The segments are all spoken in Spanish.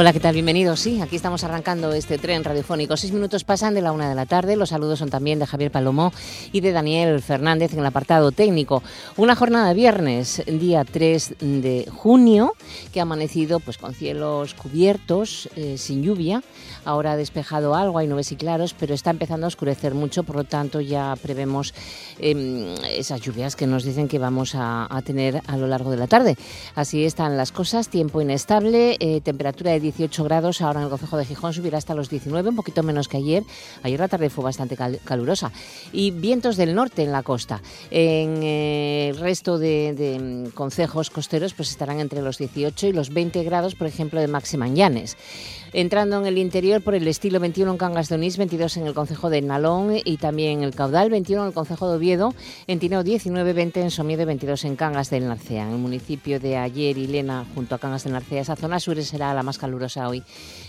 Hola, ¿qué tal? Bienvenidos. Sí, aquí estamos arrancando este tren radiofónico. Seis minutos pasan de la una de la tarde. Los saludos son también de Javier Palomo y de Daniel Fernández en el apartado técnico. Una jornada viernes, día 3 de junio, que ha amanecido pues, con cielos cubiertos, eh, sin lluvia. Ahora ha despejado algo, hay nubes y claros, pero está empezando a oscurecer mucho, por lo tanto ya prevemos eh, esas lluvias que nos dicen que vamos a, a, tener a lo largo de la tarde. Así están las cosas, tiempo inestable, eh, temperatura de 18 grados, ahora en el Concejo de Gijón subirá hasta los 19, un poquito menos que ayer. Ayer la tarde fue bastante cal calurosa. Y vientos del norte en la costa. En eh, el resto de, mm, concejos costeros pues estarán entre los 18 y los 20 grados, por ejemplo, de máxima en. Entrando en el interior por el estilo 21 en Cangas de Onís, 22 en el Concejo de Nalón y también en el Caudal, 21 en el Concejo de Oviedo, en Tineo 19, 20 en Somiedo y 22 en Cangas del Narcea. En el municipio de Ayer y Lena, junto a Cangas del Narcea, esa zona sur será la más calurosa hoy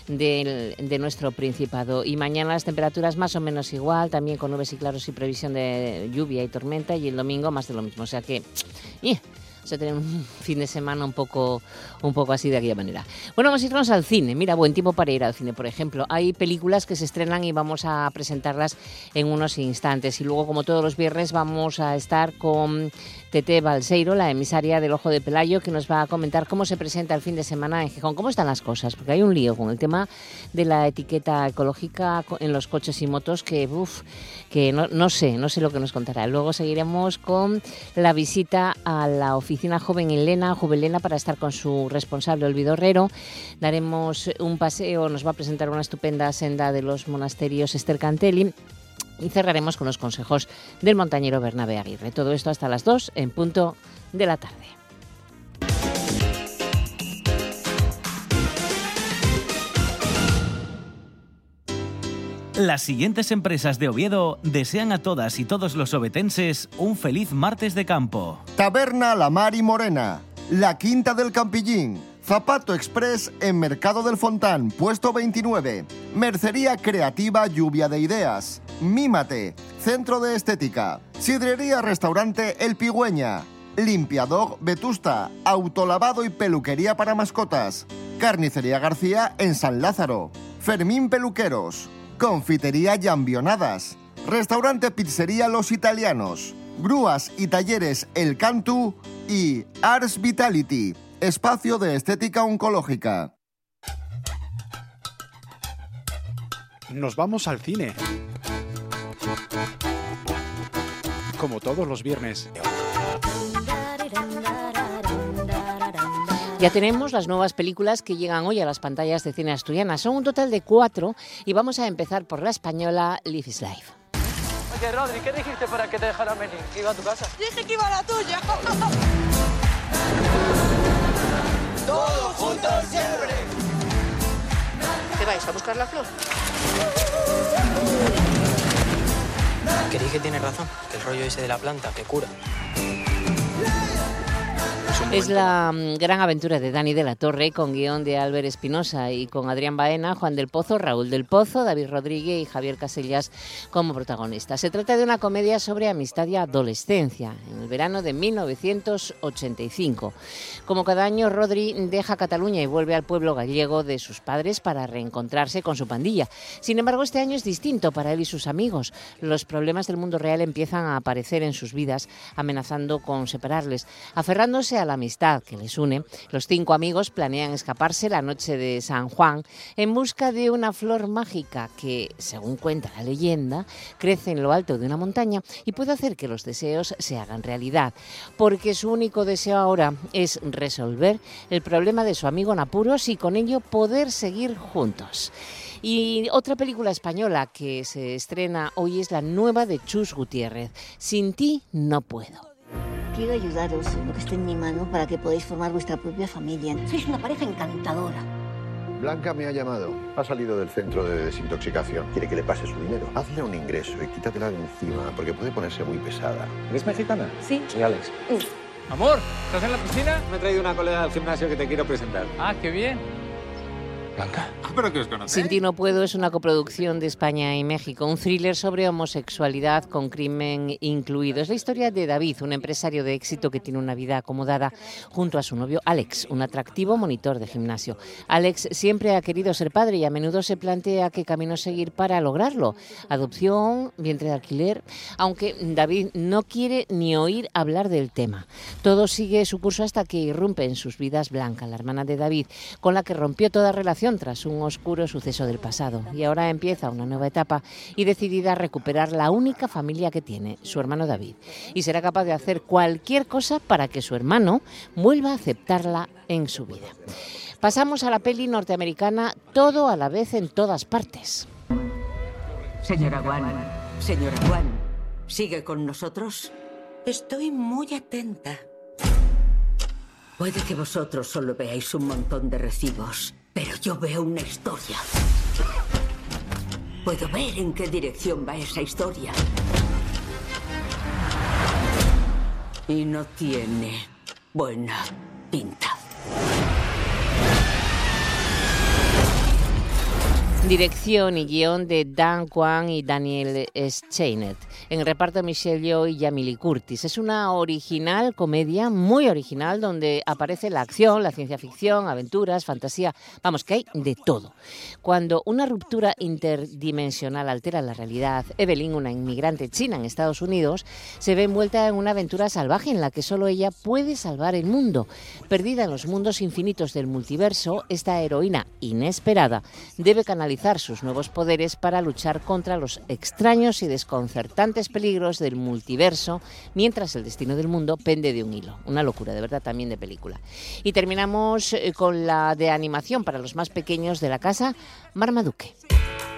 de nuestro Principado. Y mañana las temperaturas más o menos igual, también con nubes y claros y previsión de lluvia y tormenta, y el domingo más de lo mismo. O sea que... ¡eh! a tener un fin de semana un poco, un poco así de aquella manera. Bueno, vamos a irnos al cine. Mira, buen tiempo para ir al cine, por ejemplo. Hay películas que se estrenan y vamos a presentarlas en unos instantes. Y luego, como todos los viernes, vamos a estar con Tete Balseiro, la emisaria del Ojo de Pelayo, que nos va a comentar cómo se presenta el fin de semana en Gijón. ¿Cómo están las cosas? Porque hay un lío con el tema de la etiqueta ecológica en los coches y motos que, uf, que no, sé, no sé lo que nos contará. Luego seguiremos con la visita a la oficina joven en Lena, Juvelena, para estar con su responsable Olvido Herrero. Daremos un paseo, nos va a presentar una estupenda senda de los monasterios Esther Cantelli y cerraremos con los consejos del montañero Bernabé Aguirre. Todo esto hasta las 2 en punto de la tarde. Las siguientes empresas de Oviedo desean a todas y todos los obetenses un feliz martes de campo. Taberna La Mar y Morena, La Quinta del Campillín, Zapato Express en Mercado del Fontán, puesto 29. Mercería Creativa Lluvia de Ideas. Mímate, Centro de Estética. Sidrería Restaurante El Pigüeña. Limpiador Vetusta, Autolavado y Peluquería para Mascotas. Carnicería García en San Lázaro. Fermín Peluqueros. Confitería Llambionadas. Restaurante Pizzería Los Italianos. Grúas y talleres El Cantu. Y Ars Vitality espacio de estética oncológica. Nos vamos al cine. Como todos los viernes. Ya tenemos las nuevas películas que llegan hoy a las pantallas de cine asturianas. Son un total de cuatro y vamos a empezar por la española Live is Life. Oye, Rodri, ¿qué dijiste para que te dejara venir? ¿Que iba a tu casa? Dije que iba a la tuya. Todos juntos siempre. ¿Qué vais a buscar la flor? Que dije tiene razón, que el rollo ese de la planta, que cura. Es la mm, gran aventura de Dani de la Torre con guion de Álvaro Espinosa y con Adrián Baena, Juan del Pozo, Raúl del Pozo, David Rodríguez y Javier Casellas como protagonistas. Se trata de una comedia sobre amistad y adolescencia en el verano de 1985. Como cada año, Rodri deja Cataluña y vuelve al pueblo gallego de sus padres para reencontrarse con su pandilla. Sin embargo, este año es distinto para él y sus amigos. Los problemas del mundo real empiezan a aparecer en sus vidas, amenazando con separarles. Aferrándose a la amistad que les une, los cinco amigos planean escaparse la noche de San Juan en busca de una flor mágica que, según cuenta la leyenda, crece en lo alto de una montaña y puede hacer que los deseos se hagan realidad, porque su único deseo ahora es resolver el problema de su amigo en apuros y con ello poder seguir juntos. Y otra película española que se estrena hoy es la nueva de Chus Gutiérrez, Sin ti no puedo. Quiero ayudaros en lo que esté en mi mano para que podáis formar vuestra propia familia. Sois una pareja encantadora. Blanca me ha llamado. Ha salido del centro de desintoxicación. Quiere que le pase su dinero. Hazle un ingreso y quítatela de encima, porque puede ponerse muy pesada. ¿Eres mexicana? Sí. Soy Alex. Mm. Amor, ¿estás en la piscina? Me he traído una colega al gimnasio que te quiero presentar. Ah, qué bien. Blanca. ¿Pero que os conocéis? Sin ti no puedo es una coproducción de España y México, un thriller sobre homosexualidad con crimen incluido. Es la historia de David, un empresario de éxito que tiene una vida acomodada junto a su novio Alex, un atractivo monitor de gimnasio. Alex siempre ha querido ser padre y a menudo se plantea qué camino seguir para lograrlo. Adopción, vientre de alquiler, aunque David no quiere ni oír hablar del tema. Todo sigue su curso hasta que irrumpe en sus vidas Blanca, la hermana de David, con la que rompió toda relación tras un oscuro suceso del pasado. Y ahora empieza una nueva etapa y decidida a recuperar la única familia que tiene, su hermano David. Y será capaz de hacer cualquier cosa para que su hermano vuelva a aceptarla en su vida. Pasamos a la peli norteamericana Todo a la vez en todas partes. Señora Juan, señora Juan, ¿sigue con nosotros? Estoy muy atenta. Puede que vosotros solo veáis un montón de recibos, pero yo veo una historia. Puedo ver en qué dirección va esa historia. Y no tiene buena pinta. Dirección y guion de Dan Kwan y Daniel Steinet. En el reparto Michelle Yeoh y Jamie Curtis. Es una original comedia, muy original, donde aparece la acción, la ciencia ficción, aventuras, fantasía. Vamos, que hay de todo. Cuando una ruptura interdimensional altera la realidad, Evelyn, una inmigrante china en Estados Unidos, se ve envuelta en una aventura salvaje en la que solo ella puede salvar el mundo. Perdida en los mundos infinitos del multiverso, esta heroína inesperada debe canalizar sus nuevos poderes para luchar contra los extraños y desconcertantes peligros del multiverso, mientras el destino del mundo pende de un hilo. Una locura, de verdad, también de película. Y terminamos eh, con la de animación para los más pequeños de la casa, Marmaduke.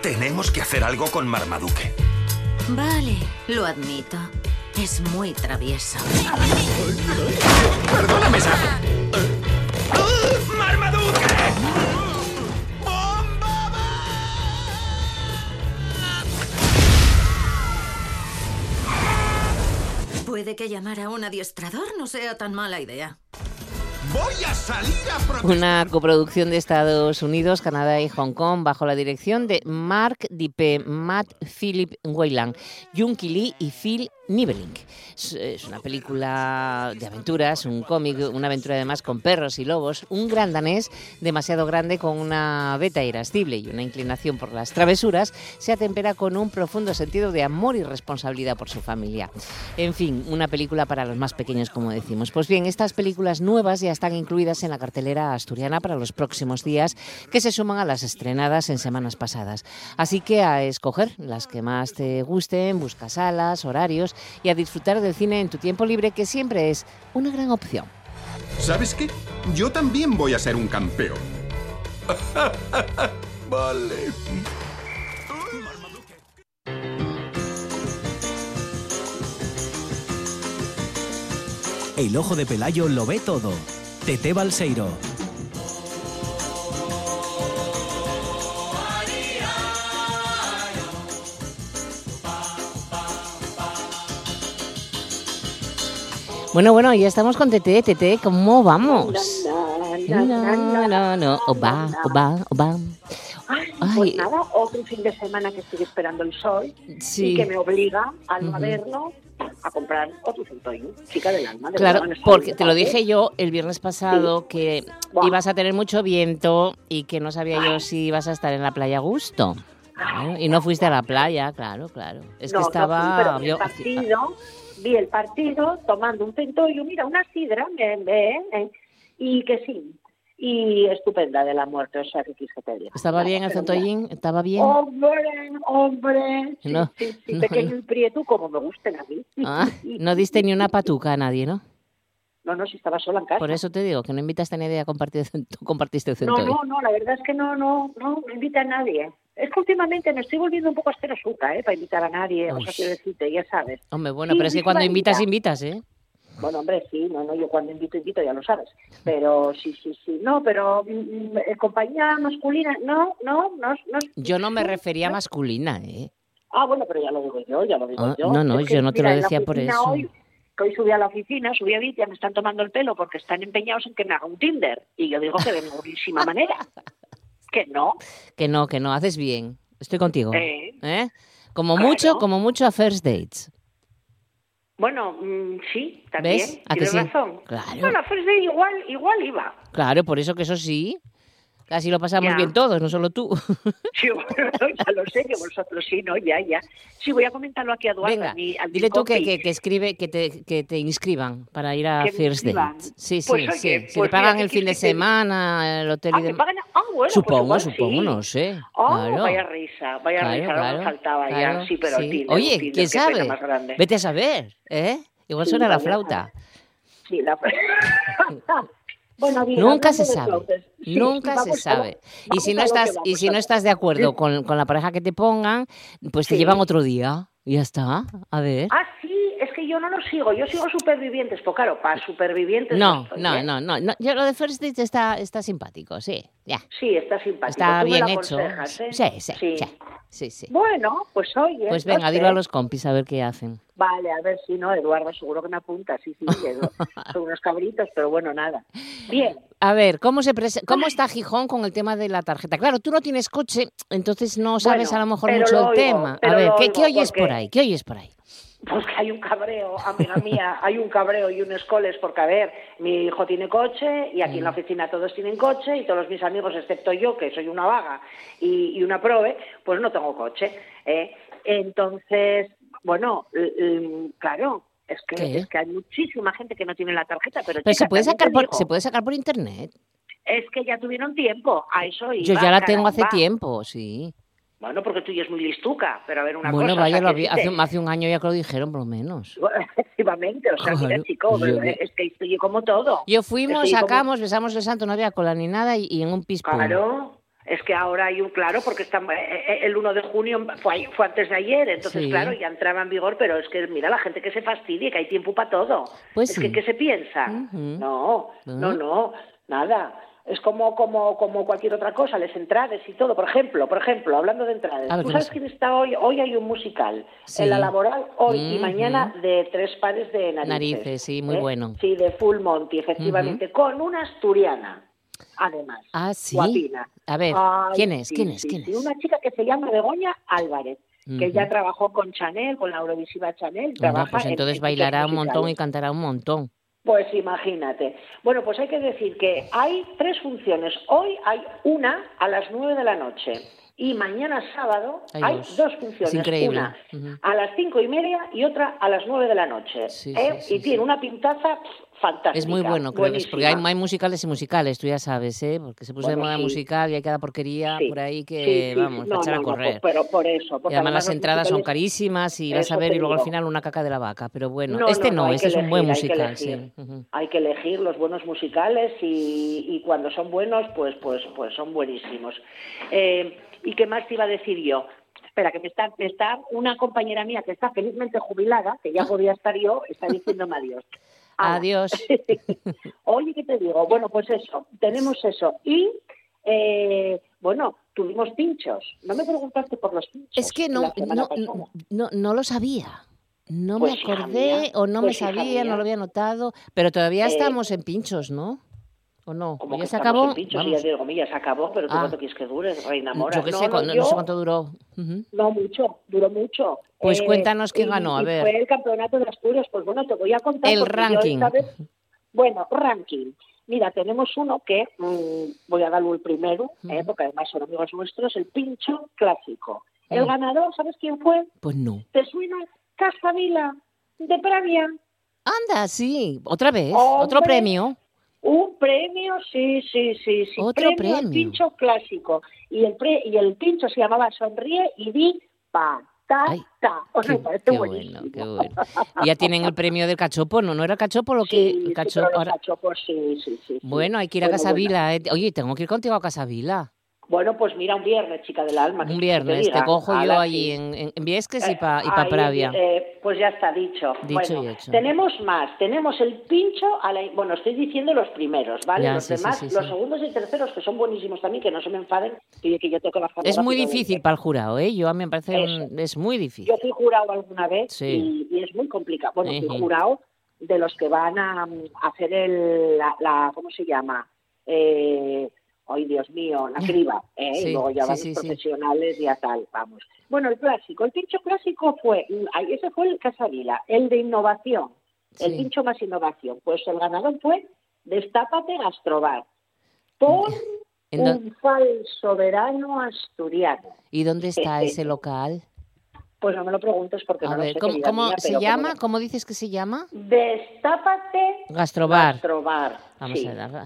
Tenemos que hacer algo con Marmaduke. Vale, lo admito. Es muy travieso. ¡Perdóname, Sam! Puede que llamar a un adiestrador no sea tan mala idea. Voy a salir a Una coproducción de Estados Unidos, Canadá y Hong Kong bajo la dirección de Mark Dipe, Matt Philip Weyland, Junki Lee y Phil Niveling. Es una película de aventuras, un cómic, una aventura además con perros y lobos, un gran danés demasiado grande con una beta irascible y una inclinación por las travesuras, se atempera con un profundo sentido de amor y responsabilidad por su familia. En fin, una película para los más pequeños, como decimos. Pues bien, estas películas nuevas ya están incluidas en la cartelera asturiana para los próximos días, que se suman a las estrenadas en semanas pasadas. Así que a escoger las que más te gusten, busca salas, horarios y a disfrutar del cine en tu tiempo libre, que siempre es una gran opción. ¿Sabes qué? Yo también voy a ser un campeón. vale. El ojo de Pelayo lo ve todo. Tete Balseiro. Bueno, bueno, ya estamos con Tete. Tete, ¿cómo vamos? No, no, no. Oba, oba, oba. Ay, pues nada, otro fin de semana que estoy esperando el sol Sí. y que me obliga, al no haberlo, a comprar otro centoín, chica del alma. de Claro, porque te lo dije yo el viernes pasado que ibas a tener mucho viento y que no sabía yo si ibas a estar en la playa a gusto. Claro, y no fuiste a la playa, claro, claro. Es No, que estaba... vi el partido, vi el partido tomando un centollo, mira, una sidra, me- me- eh, y que sí, y estupenda de la muerte, o sea, que quise pedir. ¿Estaba bien el centollín? ¿Estaba bien? Hombre, hombre, sí, No, sí, sí, no, pequeño no. y prieto como me gusten a mí. Ah, no diste ni una patuca a nadie, ¿no? No, no, si estaba sola en casa. Por eso te digo que no invitaste a nadie a compartir, tú compartiste el No, centollín. no, no, la verdad es que no, no, no, no invita a nadie. Es que últimamente me estoy volviendo un poco asterosuca, ¿eh? Para invitar a nadie, o sea, Uy. quiero decirte, ya sabes. Hombre, bueno, Sí, pero es que cuando invitas, invitas, ¿eh? Bueno, hombre, sí, no, no, yo cuando invito, invito, ya lo sabes. Pero sí, sí, sí, no, pero mm, eh, compañía masculina, no, no, no, no. Yo no me refería a masculina, ¿eh? Ah, bueno, pero ya lo digo yo, ya lo digo Ah, yo. no, no, Es que, yo no te lo mira, decía por eso. Hoy, que hoy subí a la oficina, subí a Vitia, me están tomando el pelo porque están empeñados en que me haga un Tinder. Y yo digo que de ninguna manera. Que no. Que no, que no, haces bien. Estoy contigo. Eh, ¿Eh? Como claro. mucho, como mucho a first dates. Bueno, mm, sí, también. ¿Ves? ¿A que Tienes sí? razón. Claro. Bueno, Day igual, igual iba. Claro, por eso que eso sí. Casi lo pasamos Ya. bien todos, no solo tú. Sí, bueno, ya lo sé que vosotros sí, ¿no? Ya, ya. Sí, voy a comentarlo aquí a Eduardo. Venga, a mi- a mi dile tú que, compi. que, que escribe, que te, que te inscriban para ir a First. Date. Sí, sí, Pues, oye, sí. Si pues le pagan mira, el fin de semana, el hotel Ah, y ¿me demás. pagan? Ah, bueno, supongo, pues igual supongo, sí. no sé. Oh, claro. vaya risa, vaya Claro, risa, claro, me faltaba ya. Sí, pero sí. Tinder, Oye, ¿quién sabe? Vete a saber, ¿eh? Igual Sí, suena la flauta. Sí, la... bueno, bien, Nunca se sabe. sí, Nunca vamos se sabe. Y si no estás, y si no estás de acuerdo con, con la pareja que te pongan, pues te Sí. llevan otro día. Y ya está. A ver. Ah, sí, es que yo no lo sigo, yo sigo supervivientes, pues claro, para supervivientes No, estoy, no, ¿eh? no, no, no. Yo lo de First Date está, está simpático, sí, ya. Sí, está simpático. Bien hecho. ¿eh? Sí, sí, sí, sí, sí. Bueno, pues oye. Pues venga, dilo a los compis a ver qué hacen. Vale, a ver si no, Eduardo, seguro que me apunta, sí, sí, son unos cabritos, pero bueno, nada. Bien, A ver, ¿cómo, se prese- ¿cómo está Gijón con el tema de la tarjeta? Claro, tú no tienes coche, entonces no sabes Bueno, a lo mejor mucho lo el oigo, tema. A ver, ¿qué, oyes porque- por ahí? ¿Qué oyes por ahí? Pues que hay un cabreo, amiga mía, hay un cabreo y un escoles, porque a ver, mi hijo tiene coche y aquí en la Mm. oficina todos tienen coche y todos mis amigos, excepto yo, que soy una vaga y, y una prove, pues no tengo coche. ¿eh? Entonces, bueno, claro. Es que, ¿Qué? es que hay muchísima gente que no tiene la tarjeta, pero, Pero se puede sacar por, se puede sacar por internet. Es que ya tuvieron tiempo, a eso Yo iba, ya la tengo hace tiempo, sí. Bueno, porque tú ya es muy listuca, pero a ver una bueno, cosa. o vaya, sea, que hace, hace un año ya que lo dijeron, por lo menos. Efectivamente, o sea, mira, chico, yo es que estoy como todo. Yo fuimos, Estoy como- sacamos, besamos el santo, no había cola ni nada y, y en un pispón. Claro, es que ahora hay un, claro, porque está, eh, eh, el 1 de junio fue, antes de ayer, entonces Sí. claro, ya entraba en vigor, pero es que mira la gente que se fastidie, que hay tiempo para todo. Pues es sí. que, ¿qué se piensa? No, no, no, nada. Es como, como, como cualquier otra cosa, les entrades y todo. Por ejemplo, por ejemplo, hablando de entrades, A ver, ¿tú ¿qué sabes quién está hoy? Hoy hay un musical Sí. en la laboral, hoy y Ujú. mañana, de tres pares de narices. Narices, sí, muy ¿eh? bueno. Sí, de Full Monty, efectivamente, con una asturiana, además. Ah, sí. Guapina. A ver, Ay, ¿quién es? sí, ¿Quién es? sí, ¿Quién es? Una chica que se llama Begoña Álvarez, que ya trabajó con Chanel, con la Eurovisiva Chanel. Anda, trabaja pues en- entonces en bailará un montón y cantará un montón. Pues imagínate. Bueno, pues hay que decir que hay tres funciones. Hoy hay una a las nueve de la noche y mañana sábado Hay hay dos. dos Es funciones. Una a las cinco y media y otra a las nueve de la noche. Sí, ¿eh? sí, sí, y tiene una pintaza pff, fantástica. Es muy bueno, creo que es, porque hay, musicales y musicales, tú ya sabes, ¿eh? Porque se puso de Bueno, moda sí. musical y hay cada porquería Sí, por ahí que, sí, vamos, No, echar a no, correr. pero por eso. Porque y además las entradas son carísimas y vas a ver y luego al final una caca de la vaca. Pero bueno, No, este no, este es un buen elegir, hay que musical, sí. elegir. Hay que elegir los buenos musicales y, y cuando son buenos, pues, pues, pues son buenísimos. Eh, ¿Y qué más te iba a decir yo? Espera, que me está, me está una compañera mía que está felizmente jubilada, que ya podía estar yo, está diciéndome adiós. Adiós. Oye, ¿qué te digo? Bueno, pues eso, tenemos eso. Y, eh, bueno, tuvimos pinchos. No me preguntaste por los pinchos. Es que no, no, pasada. no, no lo sabía. No Pues, me hija acordé mía, o no pues, me hija sabía, no lo había notado. Pero todavía Eh, estamos en pinchos, ¿no? ¿O no? Como ¿O ya se acabó? Vamos. ya digo, se acabó, pero tú Ah. cuánto quieres que dure, reina mora. Yo qué no, sé, no, cuándo- no yo- sé cuánto duró. No mucho, duró mucho. Pues cuéntanos quién ganó, a ver. Fue el campeonato de Asturias, pues bueno, te voy a contar. El yo ranking. vez- bueno, ranking. Mira, tenemos uno que, mm, voy a darlo el primero, eh, porque además son amigos nuestros, el pincho clásico. El Mm. ganador, ¿sabes quién fue? Pues no. ¿Te suena? Casa Vila, de Pravia. Anda, sí. Otra vez. Hombre. Otro premio. Un premio, sí, sí, sí, sí. Otro al premio. pincho clásico. Y el, pre- y el pincho se llamaba Sonríe y di patata. O sea, me parece Qué buenísimo. bueno, qué bueno. Y ya tienen el premio del cachopo, ¿no? ¿No era cachopo lo que...? Sí, el cachopo, ahora- sí, sí, sí. Bueno, hay que ir a Bueno, Casavila. eh. Oye, tengo que ir contigo a Casavila. Bueno, pues mira, un viernes, chica del alma. Un viernes. Te cojo yo allí en, Viesques y Eh, para pa Pravia. eh, pues ya está dicho. Dicho bueno, y hecho. tenemos más. Tenemos el pincho, a la, bueno, estoy diciendo los primeros, ¿vale? Ya, los sí, demás, sí, los segundos y terceros, que son buenísimos también, que no se me enfaden, y que yo tengo bajar Es muy difícil para el jurado, ¿eh? Yo a mí me parece un- es muy difícil. Yo fui jurado alguna vez y, y es muy complicado. Bueno, fui jurado de los que van a, hacer el, la, la- ¿cómo se llama? Eh, ay Dios mío, la criba, ¿eh? Sí, y luego ya van sí, los sí. profesionales y a tal, vamos. Bueno, el clásico, el pincho clásico fue, ese fue el Casavila, el de innovación, el pincho más innovación. Pues el ganador fue Destápate Gastrobar, por ¿En dó- un falso verano asturiano. ¿Y dónde está ese local? Pues no me lo preguntes porque A no lo ver, sé, ¿cómo, cómo mía, se llama? ¿Cómo dices que se llama? Destápate Gastrobar. Gastrobar. Vamos sí. a darla.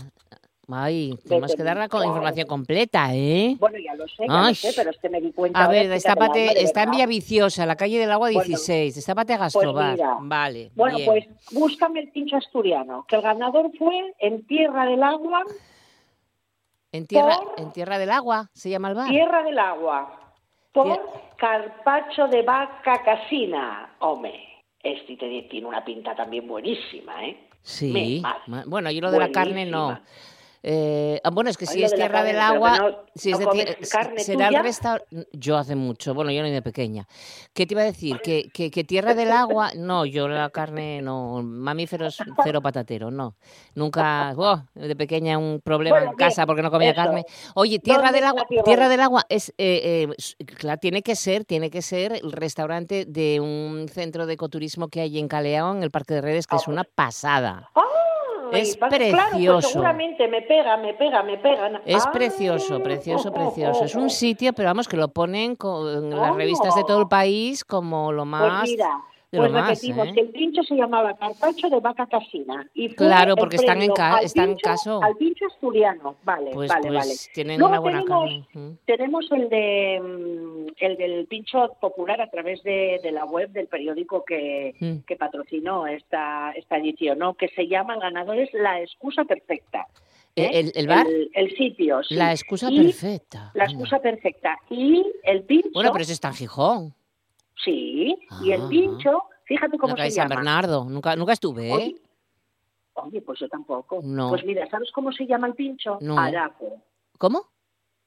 Ay, tenemos que darla con claro. información completa, ¿eh? Bueno, ya lo sé, ya lo sé, pero es que me di cuenta. A ver, destápate, la está en ¿verdad? Villaviciosa, la calle del Agua Bueno, 16. Destápate a Pues Gastrobar. vale. Bueno, bien. pues búscame el pincho asturiano, que el ganador fue en Tierra del Agua, en tierra, por- en tierra del Agua se llama el bar. Tierra del Agua, por Carpacho de Vaca Casina. Hombre, este te- tiene una pinta también buenísima, ¿eh? Sí. Me- Bueno, yo lo de la carne no. Eh, ah, bueno, es que si es de tierra carne, del agua, no- si es de carne será tuya. el restaurante. Yo hace mucho, bueno, yo no de pequeña. ¿Qué te iba a decir? Que, que, que tierra del agua, no, yo la carne no, mamíferos cero patatero, no. Nunca, oh, de pequeña un problema Bueno, en casa bien, porque no comía eso. carne. Oye, tierra ¿Dónde del agua, Tierra tierra del- agua es, eh, eh, claro, tiene que ser, tiene que ser el restaurante de un centro de ecoturismo que hay en Caleón, en el Parque de Redes, que es una pasada. Es va- Claro, precioso. pues seguramente me pega, me pega, me pegan. Es Ay, precioso, precioso, oh, precioso. Es un sitio, pero vamos, que lo ponen co- en las revistas de todo el país como lo más... Pues mira, de pues lo más, repetimos ¿eh? que el pincho se llamaba Carpacho de Vaca Casina. Y fue Claro, porque están en ca- están pincho- caso. Al pincho asturiano, vale, Pues, vale, pues vale. tienen Luego una buena tenemos, carne. Mm. tenemos el de mm, el del pincho popular a través de, de la web del periódico que, Mm. que patrocinó esta, esta edición, ¿no? Que se llama el ganador es La Excusa Perfecta. ¿eh? ¿El- el bar? El, el sitio, sí. La excusa Y- perfecta. La anda. excusa perfecta. Y el pincho... Bueno, pero eso está en Gijón, Sí, y el Ah. pincho, fíjate cómo la calle se San llama. Bernardo. Nunca, nunca estuve, ¿eh? Oye, Oye, pues yo tampoco. No. Pues mira, ¿sabes cómo se llama el pincho? No. Arapo. ¿Cómo?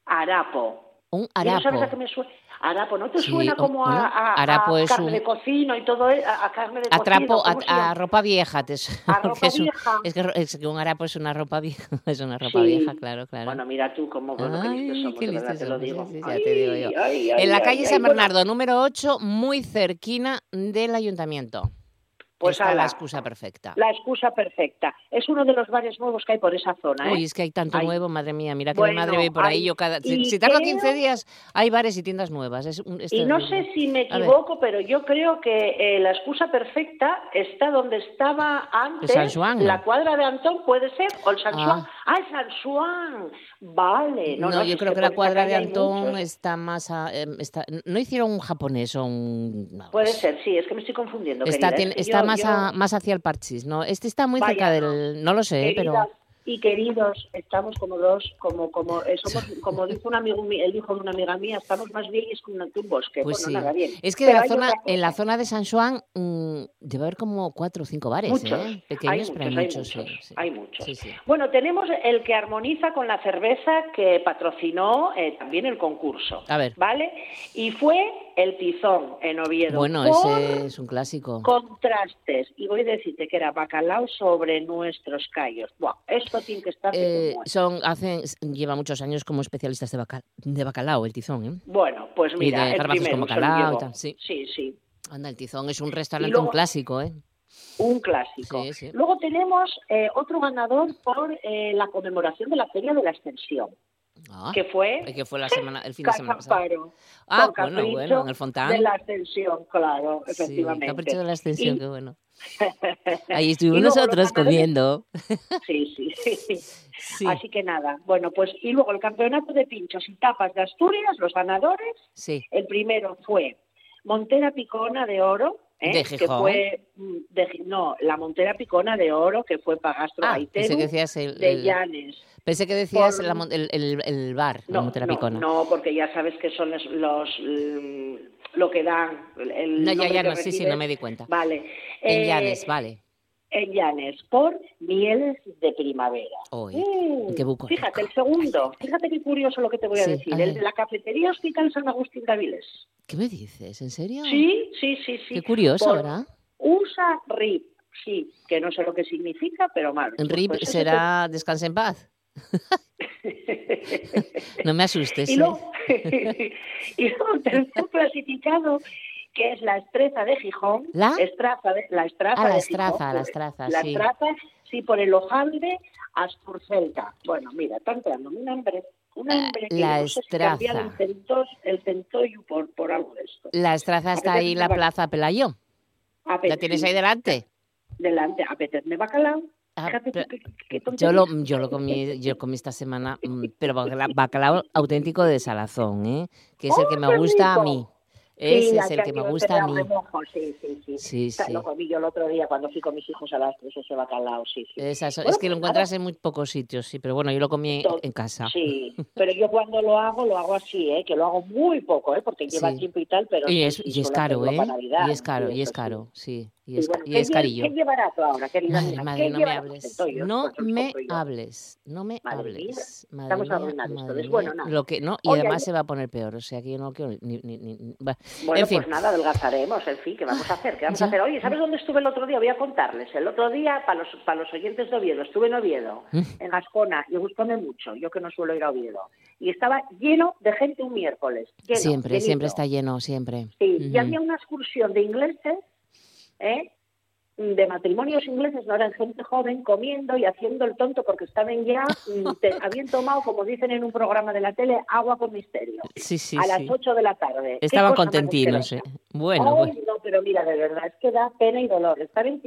Arapo. Un ¿Y no sabes a harapo. qué me suena? Arapo, ¿no te Sí, suena como a, bueno, a- a harapo es carne un- de cocino y todo eso? A, a carne de A cocino. a, ¿cómo se a ropa vieja. Te A que ropa es, un- vieja. es que, es que un harapo es una ropa vieja. Es una ropa Sí. vieja, claro, claro. Bueno, mira tú cómo bueno, Ay, somos, qué de verdad listos te lo somos, digo. sí, ya te digo yo. Ay, ay, en la ay, calle ay, San Bernardo, número 8, muy cerquina del ayuntamiento. Pues Está la excusa perfecta. La excusa perfecta. Es uno de los bares nuevos que hay por esa zona, ¿eh? Uy, es que hay tanto Hay- nuevo, madre mía. Mira que mi madre ve por ahí. Yo cada, si, si tardo creo- 15 días, hay bares y tiendas nuevas. Es un- es Y no sé si me equivoco, pero yo creo que eh, la excusa perfecta está donde estaba antes San Juan, ¿no? la cuadra de Antón, ¿puede ser? ¿O el San Ah. Juan? ¡Ah, el San Juan! Vale. No, No, no, yo si creo que la cuadra de Antón está más. a- em, está, no hicieron un japonés o un. no, Puede ser, sí, es que me estoy confundiendo. Está, querida, es que está más, yo- a- más hacia el Parchís, ¿no? Este está muy Vaya, cerca del. No lo sé, pero. Queridas y queridos, estamos como dos, como, como, eh, somos, como dice un amigo, mi- el hijo de una amiga mía, estamos más bien que un, que un bosque. Pues bueno, sí. nada, bien. Es que de Pero la zona, en la zona de San Juan mm, debe haber como cuatro o cinco bares, Muchos, ¿eh? Pequeños, hay pero hay muchos, hay muchos, sí, sí. hay muchos. Bueno, tenemos el que armoniza con la cerveza que patrocinó eh, también el concurso. A ver. ¿Vale? Y fue el Tizón en Oviedo. Bueno, ese es un clásico. contrastes. Y voy a decirte que era bacalao sobre nuestros callos. Buah, esto tiene que estar Eh, son, hacen, lleva muchos años como especialistas de, baca- de bacalao, el tizón, ¿eh? Bueno, pues y mira, de garbanzos primero con bacalao y tal, sí. Sí, sí. Anda, el tizón es un restaurante, luego- un clásico, ¿eh? Un clásico. Sí, sí. Luego tenemos eh, otro ganador por eh, la conmemoración de la Feria de la Extensión, Ah, que fue que fue la semana, el fin de semana pasado. Amparo. Ah, bueno, bueno, en el Fontán. De la Extensión, claro, Sí, efectivamente. capricho de la extensión, Y- qué bueno. Ahí estuvimos nosotros comiendo. Sí, sí, sí. Sí. Así que nada, bueno, pues y luego el campeonato de pinchos y tapas de Asturias, los ganadores, Sí. el primero fue Montera Picona de Oro, ¿eh? ¿De que Gijón? fue mm, de no, la Montera Picona de Oro que fue para Gastro Ah, pensé que decías el, de el- Llanes. pensé que decías por- la el, el- bar, la No, Montera no, Picona. no, porque ya sabes que son los, los, mm, lo que dan. El No, ya, ya, que no, sí, sí, no me di cuenta. Vale. En Eh, Llanes, vale. En Llanes, por Mieles de Primavera. Uy, Mm, qué buco Fíjate, el segundo. Fíjate qué curioso lo que te voy a Sí, decir. a El de la cafetería Hospital San Agustín de Avilés. ¿Qué me dices? ¿En serio? Sí, sí, sí, sí. Qué curioso, ¿verdad? USA RIP. Sí, que no sé lo que significa, pero mal. RIP Pues será descanse en paz. no me asustes. Y luego, y luego el tercer clasificado que es la Estreza de Gijón. ¿La? Estraza de, la Estraza Ah, la de Estraza, la Estraza, La sí. Estraza, sí, por el Ojalde Asturcelta. Bueno, mira, está entrando un hambre, un hambre que La no sé si Estraza. el, centos, el centollo por, por algo de esto. La Estraza está ahí en la Plaza Pelayo. ¿La tienes ahí delante? Delante, a Peterme Bacalao. Ah, pero- Yo lo, yo lo comí, yo comí esta semana, mm, pero bacala- bacalao auténtico de salazón, ¿eh? Que es el que ¡Oh, me qué gusta a rico! Sí, Ese es el que me gusta a mí. remojo, Sí, sí, sí. Sí, O sea, sí. Lo comí yo el otro día cuando fui con mis hijos a las tres, ese bacalao, sí, sí. Es que lo pues encuentras en muy pocos sitios, sí, pero bueno, yo lo comí en casa. Sí, pero yo cuando lo hago, lo hago así, ¿eh? que lo hago muy poco, ¿eh? porque lleva tiempo y tal, pero Y sí, es, y es caro, ¿eh? Y es caro, y es caro, sí. Y es, bueno, y ¿qué es lle- carillo. ¿Qué llevará tú ahora, querida madre, ¿Qué no me hables. No me hables. No me Madre hables. mía, Madre estamos mía, madre mía. Bueno, nada. Lo que, no, y además se va a poner peor. O sea, que yo no quiero ni... ni, ni-. Bueno, en fin, pues nada, adelgazaremos, en fin, ¿qué vamos a hacer? ¿Qué vamos Ya. a hacer? Oye, ¿sabes dónde estuve el otro día? Voy a contarles. El otro día, para los, para los oyentes de Oviedo, estuve en Oviedo, en Gascona, y gustóme mucho, yo que no suelo ir a Oviedo. Y estaba lleno de gente un miércoles. Lleno, siempre, siempre está lleno, siempre. Sí, y Ujú. había una excursión de ingleses, ¿eh? de matrimonios ingleses, no eran gente joven, comiendo y haciendo el tonto porque estaban ya, te- habían tomado, como dicen en un programa de la tele, agua con misterio. Sí, sí, a las sí. 8 de la tarde. Estaban contentinos, ¿eh? Bueno, Ay, bueno. no, pero mira, de verdad, es que da pena y dolor. Estaban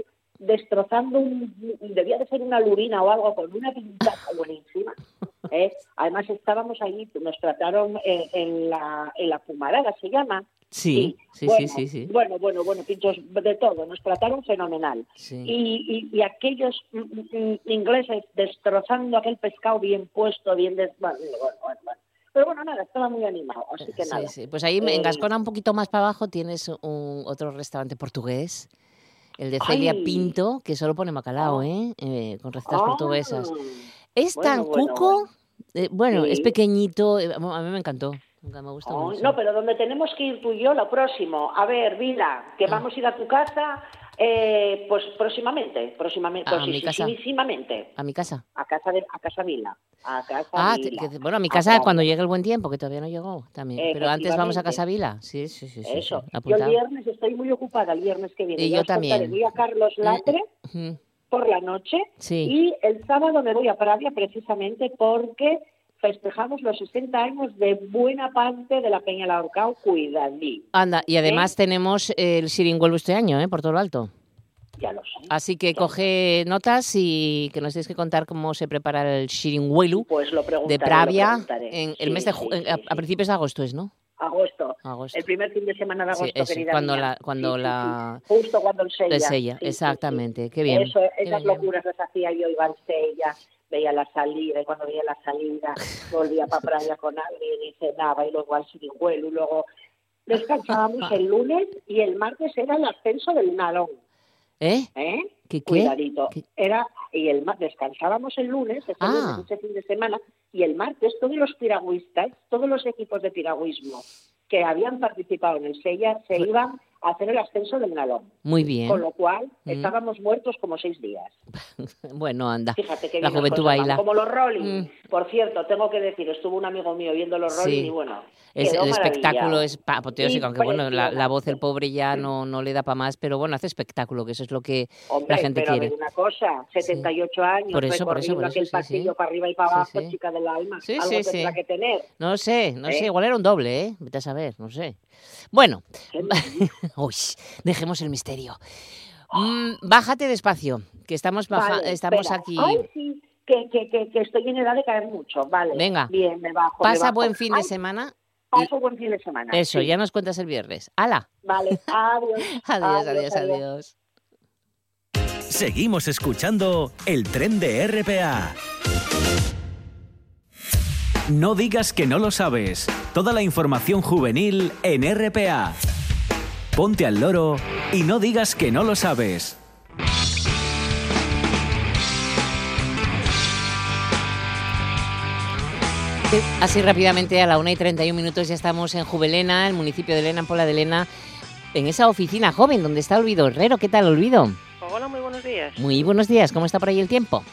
destrozando, un, debía de ser una lurina o algo, con una pintaza buenísima. ¿eh? Además, estábamos allí, nos trataron en, en la, en la fumarada, se llama. Sí, sí, bueno, sí, sí, sí. Bueno, bueno, bueno, pinchos de todo, nos trataron fenomenal. Sí. Y, y, y aquellos mm, mm, ingleses destrozando aquel pescado bien puesto, bien... des- Bueno, bueno, bueno, bueno. Pero bueno, nada, estaba muy animado, así que Sí, nada. sí. Pues ahí en Eh, Gascona, un poquito más para abajo, tienes un, otro restaurante portugués, el de Celia Ay. Pinto, que solo pone bacalao, ¿eh? Eh, con recetas Ah, portuguesas. Es bueno, tan bueno, cuco, bueno. eh, bueno, es pequeñito, eh, a mí me encantó, me gusta Ay, mucho. no, pero donde tenemos que ir tú y yo, lo próximo. A ver, Vila, Ah. que vamos a ir a tu casa, eh, pues próximamente, próximamente, Ah, pues a mi casa. A mi casa. A casa de, a casa Vila, a casa Ah, te- Vila. que- bueno, a mi casa claro. cuando llegue el buen tiempo, que todavía no llegó también. Pero antes vamos a. Casa Vila. Sí, sí, sí. sí, Eso. sí, Yo el viernes estoy muy ocupada, el viernes que viene. Y Ya yo contaré, también. Voy a Carlos Latre Ujú. por la noche Sí. y el sábado me voy a Pravia precisamente porque festejamos los 60 años de buena parte de la Peña La Horcao, cuidadí. Anda, y además tenemos el Siringuelo este año, ¿eh? Por todo lo alto. Ya lo sé. Así que coge notas y que nos tienes que contar cómo se prepara el Shiringuelu Pues de Pravia en el Sí, mes de sí, sí, a, a principios de agosto es, ¿no? Agosto. Agosto. El primer fin de semana de agosto, eso, querida cuando mía. la cuando la. Justo cuando el sella. el sella, exactamente. Qué bien. Eso, qué esas bien. locuras las hacía yo, al sella, veía la salida, y cuando veía la salida, volvía para Praia con alguien y cenaba, y luego al Sirijuelo, y luego descansábamos el lunes, y el martes era el ascenso del Nalón. ¿Eh? ¿Eh? ¿Qué, qué? Cuidadito. Era, y el descansábamos el lunes, ese, Ah. lunes, ese fin de semana, y el martes todos los piragüistas, todos los equipos de piragüismo que habían participado en el Sella se iban a hacer el ascenso del Nalón. Muy bien. Con lo cual, Mm. estábamos muertos como seis días. Bueno, anda. Fíjate que La juventud baila. Como los Rolling. Mm. Por cierto, tengo que decir, estuvo un amigo mío viendo los Rolling Sí. y bueno, Es- quedó el espectáculo es apoteósico, aunque bueno, la, la voz del pobre ya no, no le da para más, pero bueno, hace espectáculo, que eso es lo que Hombre, la gente pero quiere. ver una cosa, 78 años, Por eso, por eso, por eso, aquel sí, pasillo sí. para arriba y para Sí, abajo, sí. chica del alma, Sí, algo sí, tendrá sí. que tener. No sé, no ¿Eh? sé, igual era un doble, ¿eh? Vete a saber, no sé. Bueno, Uy, dejemos el misterio. Mm, bájate despacio, que estamos, baja- Vale, estamos espera. aquí. Ay, sí, que, que, que, que estoy en edad de caer mucho, vale. Venga. Bien, me bajo. me Pasa bajo. buen fin de semana. Paso buen fin de semana. Eso, sí. ya nos cuentas el viernes. ¡Hala! Vale, adiós. Adiós, adiós, adiós. Seguimos escuchando el tren de RPA. No digas que no lo sabes. Toda la información juvenil en RPA. Ponte al loro y no digas que no lo sabes. Así rápidamente, a la 1 y 31 minutos ya estamos en Jubelena, el municipio de Lena, en Pola de Lena, en esa oficina joven donde está Olvido Herrero. ¿Qué tal, Olvido? Hola, muy buenos días. Muy buenos días, ¿cómo está por ahí el tiempo?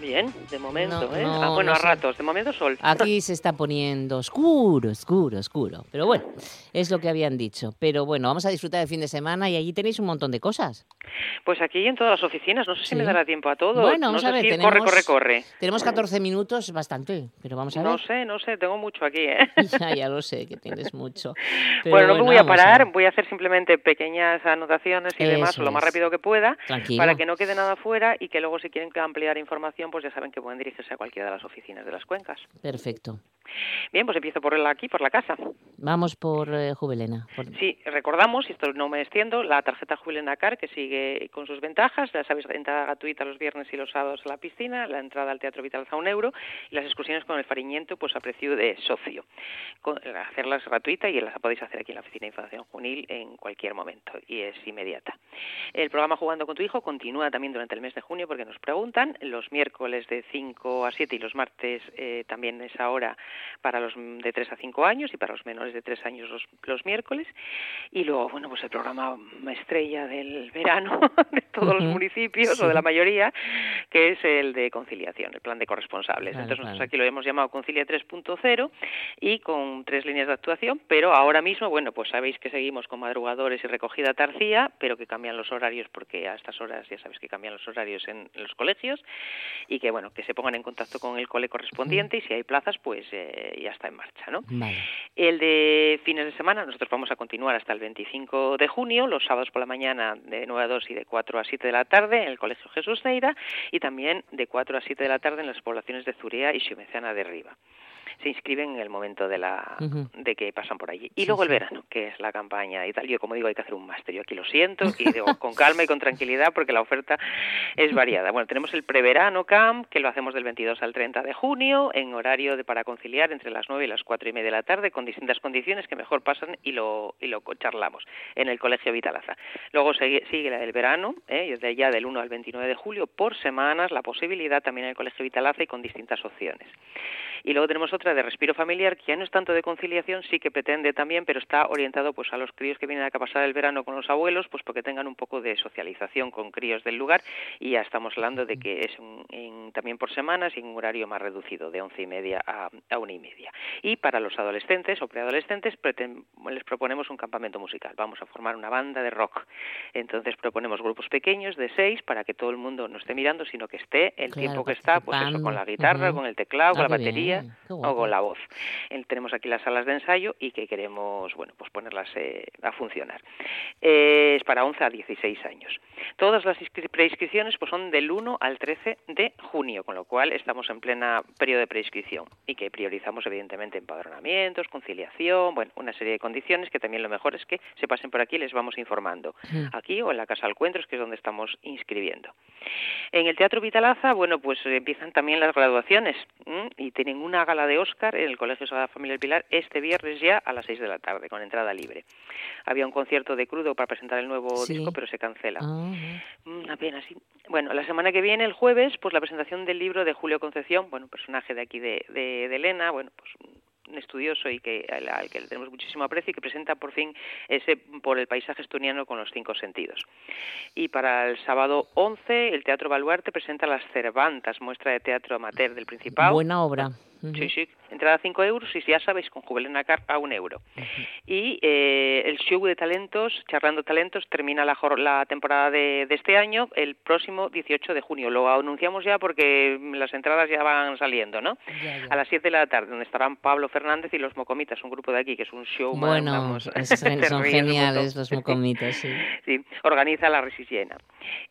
Bien, de momento, No, ¿eh? no, Ah, bueno, no a sé. ratos, de momento sol. Aquí se está poniendo oscuro, oscuro, oscuro. Pero bueno, es lo que habían dicho. Pero bueno, vamos a disfrutar del fin de semana y allí tenéis un montón de cosas. Pues aquí en todas las oficinas, no sé si Sí. me dará tiempo a todo. Bueno, no vamos a ver, si tenemos, corre, corre, corre. Tenemos 14 minutos, bastante, pero vamos a ver. No sé, no sé, tengo mucho aquí, ¿eh? Ya, ya lo sé, que tienes mucho. Pero bueno, no me voy a parar, voy a hacer simplemente pequeñas anotaciones y demás, lo más rápido que pueda, Tranquila. para que no quede nada fuera y que luego si quieren ampliar información, pues ya saben que pueden dirigirse a cualquiera de las oficinas de las cuencas. Perfecto. Bien, pues empiezo por la, aquí, por la casa. Vamos por eh, Juvelena. por- Sí, recordamos, y esto no me extiendo, la tarjeta Jubilena Car, que sigue con sus ventajas, ya sabéis, entrada gratuita los viernes y los sábados a la piscina, la entrada al Teatro Vital a un euro, y las excursiones con el Fariñento, pues a precio de socio. Con- hacerlas gratuita y las podéis hacer aquí en la Oficina de Información Juvenil en cualquier momento, y es inmediata. El programa Jugando con tu hijo continúa también durante el mes de junio, porque nos preguntan, los miércoles de 5 a 7 y los martes eh, también es ahora para los de 3 a 5 años y para los menores de 3 años los, los miércoles. Y luego, bueno, pues el programa estrella del verano de todos los municipios Sí. o de la mayoría, que es el de conciliación, el plan de corresponsables. Entonces nosotros aquí lo hemos llamado Concilia 3.0 y con tres líneas de actuación, pero ahora mismo, bueno, pues sabéis que seguimos con madrugadores y recogida tarcía, pero que cambian los horarios porque a estas horas ya sabéis que cambian los horarios en, en los colegios y que, bueno, que se pongan en contacto con el cole correspondiente y si hay plazas, pues eh, ya está en marcha, ¿no? Vale. El de fines de semana, nosotros vamos a continuar hasta el 25 de junio, los sábados por la mañana de 9 a 2 y de 4 a 7 de la tarde en el Colegio Jesús Neira y también de 4 a 7 de la tarde en las poblaciones de Zurea y Xumecana de Riva. Se inscriben en el momento de la de que pasan por allí. Y Sí, luego el verano, que es la campaña y tal. Yo, como digo, hay que hacer un máster. Yo aquí lo siento y digo con calma y con tranquilidad porque la oferta es variada. Bueno, tenemos el preverano camp, que lo hacemos del 22 al 30 de junio, en horario de para conciliar entre las 9 y las 4 y media de la tarde, con distintas condiciones que mejor pasan y lo, y lo charlamos en el Colegio Vitalaza. Luego sigue, sigue la del verano, ¿eh? desde ya del 1 al 29 de julio, por semanas, la posibilidad también en el Colegio Vitalaza y con distintas opciones. Y luego tenemos otra de respiro familiar, que ya no es tanto de conciliación, sí que pretende también, pero está orientado pues a los críos que vienen acá a pasar el verano con los abuelos, pues porque tengan un poco de socialización con críos del lugar y ya estamos hablando de que es un- en- también por semanas y en un horario más reducido, de once y media a, a una y media. Y para los adolescentes o preadolescentes preten- les proponemos un campamento musical. Vamos a formar una banda de rock. Entonces proponemos grupos pequeños de seis para que todo el mundo no esté mirando, sino que esté el Claro, tiempo que está, pues eso, con la guitarra, con el teclado, con Ah, la qué batería o con la voz. Tenemos aquí las salas de ensayo y que queremos, bueno, pues ponerlas eh, a funcionar. Eh, es para 11 a 16 años. Todas las inscri- preinscripciones pues son del 1 al 13 de junio, con lo cual estamos en plena periodo de preinscripción y que priorizamos evidentemente empadronamientos, conciliación, bueno, una serie de condiciones que también lo mejor es que se pasen por aquí y les vamos informando. Aquí o en la Casa Alcuentros, que es donde estamos inscribiendo. En el Teatro Vitalaza, bueno, pues empiezan también las graduaciones ¿m? y tienen una gala de Oscar en el Colegio Sagrada Familia del Pilar este viernes ya a las 6 de la tarde, con entrada libre. Había un concierto de crudo para presentar el nuevo Sí. disco, pero se cancela. Ah, Mm, sí. Bueno, la semana que viene, el jueves, pues la presentación del libro de Julio Concepción, bueno, personaje de aquí de, de, de Elena, bueno, pues un estudioso y que al, al que le tenemos muchísimo aprecio y que presenta por fin ese por el paisaje estoniano con los cinco sentidos. Y para el sábado 11, el Teatro Baluarte presenta Las Cervantas, muestra de teatro amateur del Principado. Buena obra. Sí, sí. Entrada a 5 euros y ya sabéis, con Juvelena Car a un euro. Y eh, el show de talentos, Charlando Talentos, termina la, la temporada de, de este año el próximo 18 de junio. Lo anunciamos ya porque las entradas ya van saliendo, ¿no? A las 7 de la tarde, donde estarán Pablo Fernández y los Mocomitas, un grupo de aquí que es un show Bueno, vamos, es- son geniales los mocomitos, sí. Sí, organiza la Resisiena.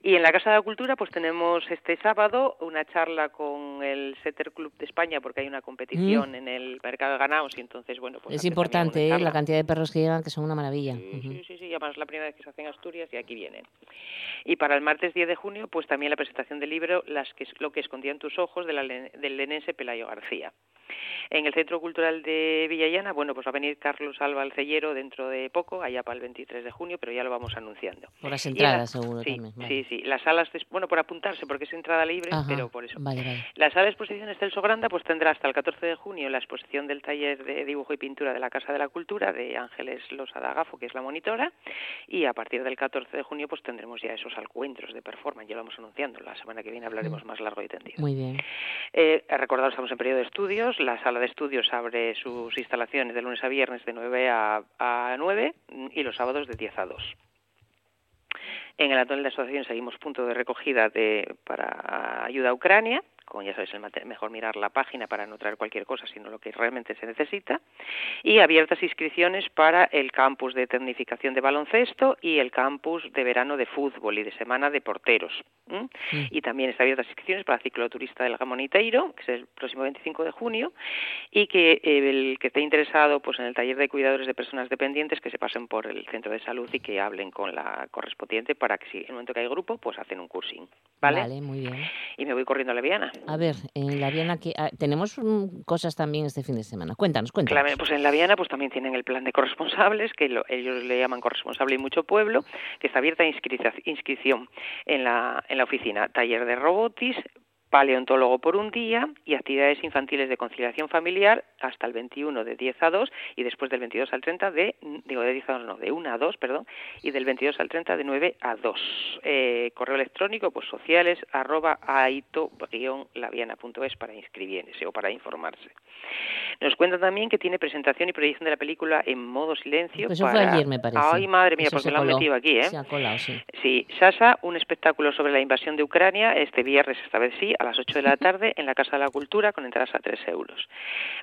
Y en la Casa de la Cultura pues tenemos este sábado una charla con el Setter Club de España porque hay una competición Mm. en el mercado de ganados y entonces, bueno, pues es hacen importante, una ¿eh? La cantidad de perros que llegan, que son una maravilla. Sí, sí, sí, además es la primera vez que se hace en Asturias y aquí vienen. Y para el martes 10 de junio, pues también la presentación del libro Las que, Lo que escondía en tus ojos de la, del lenense Pelayo García. En el Centro Cultural de Villallana, bueno, pues va a venir Carlos Alba Alcellero dentro de poco, allá para el 23 de junio, pero ya lo vamos anunciando. Por las entradas, seguro sí, también. Sí, sí. Las salas, de, bueno, por apuntarse, porque es entrada libre, Ajá, pero por eso. Vale, vale. La sala de exposiciones Celso Granda pues tendrá hasta el 14 de junio la exposición del taller de dibujo y pintura de la Casa de la Cultura de Ángeles Losada Gafo, que es la monitora, y a partir del 14 de junio pues tendremos ya esos encuentros de performance, ya lo vamos anunciando, la semana que viene hablaremos más largo y tendido. Muy bien. Eh, recordaros, estamos en periodo de estudios, la sala de estudios abre sus instalaciones de lunes a viernes de 9 a, a 9 y los sábados de 10 a 2. En el atol de asociación seguimos punto de recogida de, para ayuda a Ucrania, como ya sabéis, es mejor mirar la página para no traer cualquier cosa, sino lo que realmente se necesita, y abiertas inscripciones para el campus de tecnificación de baloncesto y el campus de verano de fútbol y de semana de porteros. Y también está abiertas inscripciones para el cicloturista del Gamoniteiro, que es el próximo 25 de junio, y que eh, el que esté interesado pues en el taller de cuidadores de personas dependientes, que se pasen por el centro de salud y que hablen con la correspondiente para que si en el momento que hay grupo, pues hacen un cursing. ¿Vale? Vale, muy bien. Y me voy corriendo a la Viana. A ver, en la Viana que ah, tenemos mm, cosas también este fin de semana. Cuéntanos, cuéntanos. Pues en la Viana pues también tienen el plan de corresponsables, que lo- ellos le llaman corresponsable y mucho pueblo, que está abierta a inscripción en la, en la oficina. Taller de robotis, paleontólogo por un día y actividades infantiles de conciliación familiar hasta el 21 de 10 a 2 y después del 22 al 30 de, digo de 10 a 2 no, de 1 a 2, perdón, y del 22 al 30 de 9 a 2. Eh, correo electrónico, pues sociales, arroba aito-laviana.es para inscribirse o para informarse. Nos cuenta también que tiene presentación y proyección de la película en modo silencio. Pues eso para... fue ayer, me parece. Ay, madre mía, Eso porque lo han metido aquí, ¿eh? Se ha colado, sí. Sí, Sasa, un espectáculo sobre la invasión de Ucrania, este viernes, esta vez sí, a las 8 de la tarde, en la Casa de la Cultura, con entradas a 3 euros.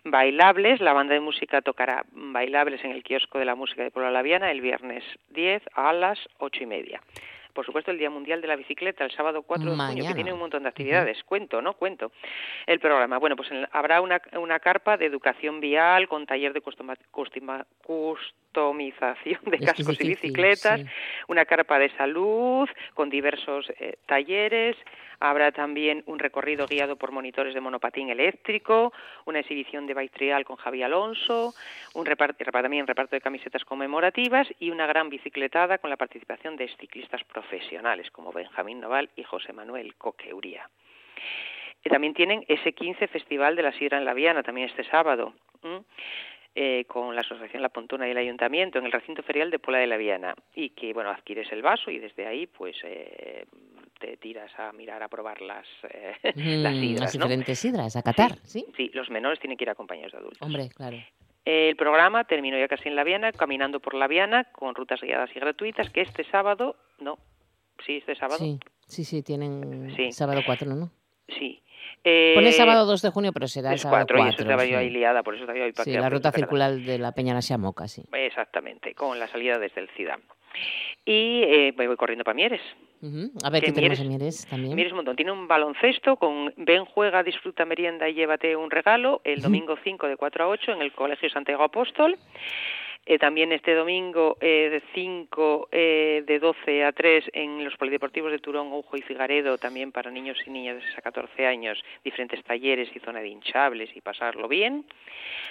Bailables, la banda de música tocará bailables en el kiosco de la música de Puebla Laviana el viernes 10 a las 8 y media. Por supuesto, el Día Mundial de la Bicicleta, el sábado 4 de junio, que tiene un montón de actividades. Cuento, ¿no? Cuento. El programa. Bueno, pues en- habrá una, una carpa de educación vial con taller de custima- customización de Es cascos y bicicletas, sí. una carpa de salud con diversos eh, talleres, habrá también un recorrido guiado por monitores de monopatín eléctrico, una exhibición de bike trial con Javi Alonso, un repart- repa- también reparto de camisetas conmemorativas y una gran bicicletada con la participación de ciclistas profesionales como Benjamín Noval y José Manuel Coqueuría. Y también tienen ese 15 Festival de la Sidra en la Viana, también este sábado. Eh, con la Asociación La Pontuna y el Ayuntamiento en el recinto ferial de Pola de la Viana. Y que, bueno, adquieres el vaso y desde ahí, pues, eh, te tiras a mirar, a probar las, eh, las Mm, sidras, las ¿no? diferentes sidras, a catar, ¿sí? Sí, los menores tienen que ir acompañados de adultos. Hombre, claro. El programa terminó ya casi en La Viana, caminando por La Viana, con rutas guiadas y gratuitas, que este sábado, no, sí, este sábado, Sí, sí, sí, tienen Sí. sábado 4, ¿no? sí. Eh, Pone sábado 2 de junio, pero será el sábado 4, 4. y eso estaba yo ahí liada, por eso estaba yo ahí para Sí, la ruta circular de la Peña La Chamoca, sí. Exactamente, con la salida desde el CIDAM. Y eh, voy corriendo para Mieres. Ujú. A ver qué tenemos Mieres- en Mieres también. Mieres un montón. Tiene un baloncesto con ven, juega, disfruta, merienda y llévate un regalo el domingo 5 de 4 a 8 en el Colegio Santiago Apóstol. Eh, también este domingo eh, de 5 eh, de 12 a 3 en los polideportivos de Turón, Ujo y Figaredo, también para niños y niñas de 6 a 14 años, diferentes talleres y zona de hinchables y pasarlo bien.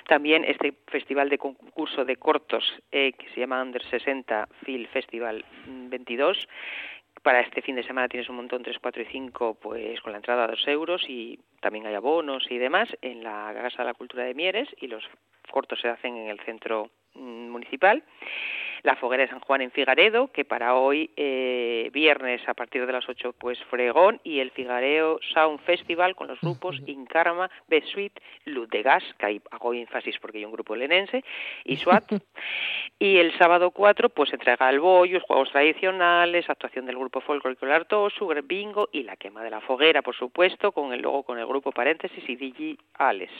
También este festival de concurso de cortos eh, que se llama Under 60 Film Festival mm, 22 para este fin de semana tienes un montón 3, 4 y 5 pues con la entrada a 2 euros y también hay abonos y demás en la Casa de la Cultura de Mieres y los cortos se hacen en el centro mm, municipal. La foguera de San Juan en Figaredo, que para hoy, eh, viernes a partir de las 8, pues Fregón y el Figareo Sound Festival con los grupos Inkarma, Besuit, Luz de Gas, que ahí hago énfasis porque hay un grupo lenense, y SWAT. y el sábado 4, pues entrega el bollo, juegos tradicionales, actuación del grupo folclórico Lartosu, bingo y la quema de la foguera, por supuesto, con el luego con el grupo Paréntesis y Digi Ales.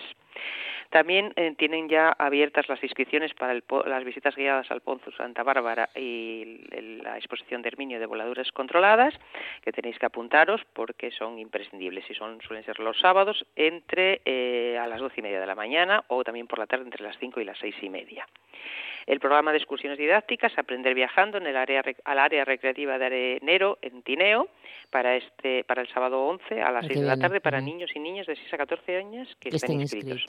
También eh, tienen ya abiertas las inscripciones para el, las visitas guiadas al Ponzo Santa Bárbara y la exposición de Herminio de voladuras controladas, que tenéis que apuntaros porque son imprescindibles y son suelen ser los sábados entre eh, a las doce y media de la mañana o también por la tarde entre las cinco y las seis y media. El programa de excursiones didácticas Aprender viajando en el área al área recreativa de Arenero en Tineo para este para el sábado 11 a las 6 de la tarde para niños y niñas de 6 a 14 años que, estén, inscritos.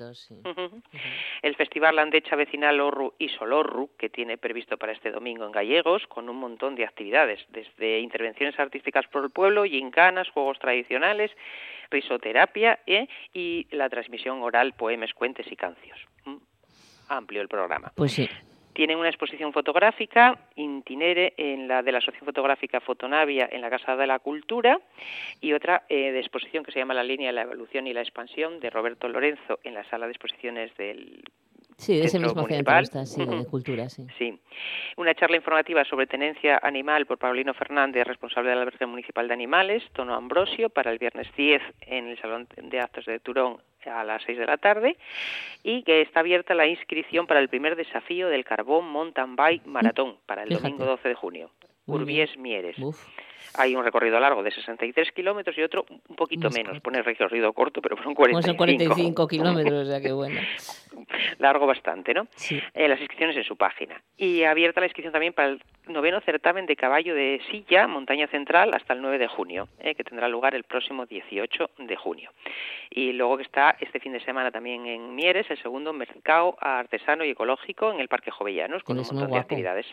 El Festival Landecha Vecinal Orru y Solorru que tiene previsto para este domingo en Gallegos con un montón de actividades, desde intervenciones artísticas por el pueblo, gincanas, juegos tradicionales, risoterapia ¿eh? y la transmisión oral, poemas, cuentes y cancios. Mm, amplio el programa. Pues sí. Tienen una exposición fotográfica, Intinere, en la de la Asociación Fotográfica Fotonavia en la Casa de la Cultura, y otra eh, de exposición que se llama La línea de la evolución y la expansión de Roberto Lorenzo en la sala de exposiciones del Sí, de ese mismo centro sí, de cultura, sí. Sí. Una charla informativa sobre tenencia animal por Paulino Fernández, responsable del albergue municipal de animales, Tono Ambrosio, para el viernes 10 en el Salón de Actos de Turón a las 6 de la tarde y que está abierta la inscripción para el primer desafío del Carbón Mountain Bike Maratón para el domingo 12 de junio. Urbies Mieres. Hay un recorrido largo de 63 kilómetros y otro un poquito menos. Pone recorrido corto, pero son 45. son 45 kilómetros, o sea que bueno. Largo bastante, ¿no? Sí. Eh, las inscripciones en su página. Y abierta la inscripción también para el noveno certamen de caballo de silla, montaña central, hasta el 9 de junio, eh, que tendrá lugar el próximo 18 de junio. Y luego que está este fin de semana también en Mieres, el segundo mercado artesano y ecológico en el Parque Jovellanos, con un montón de actividades.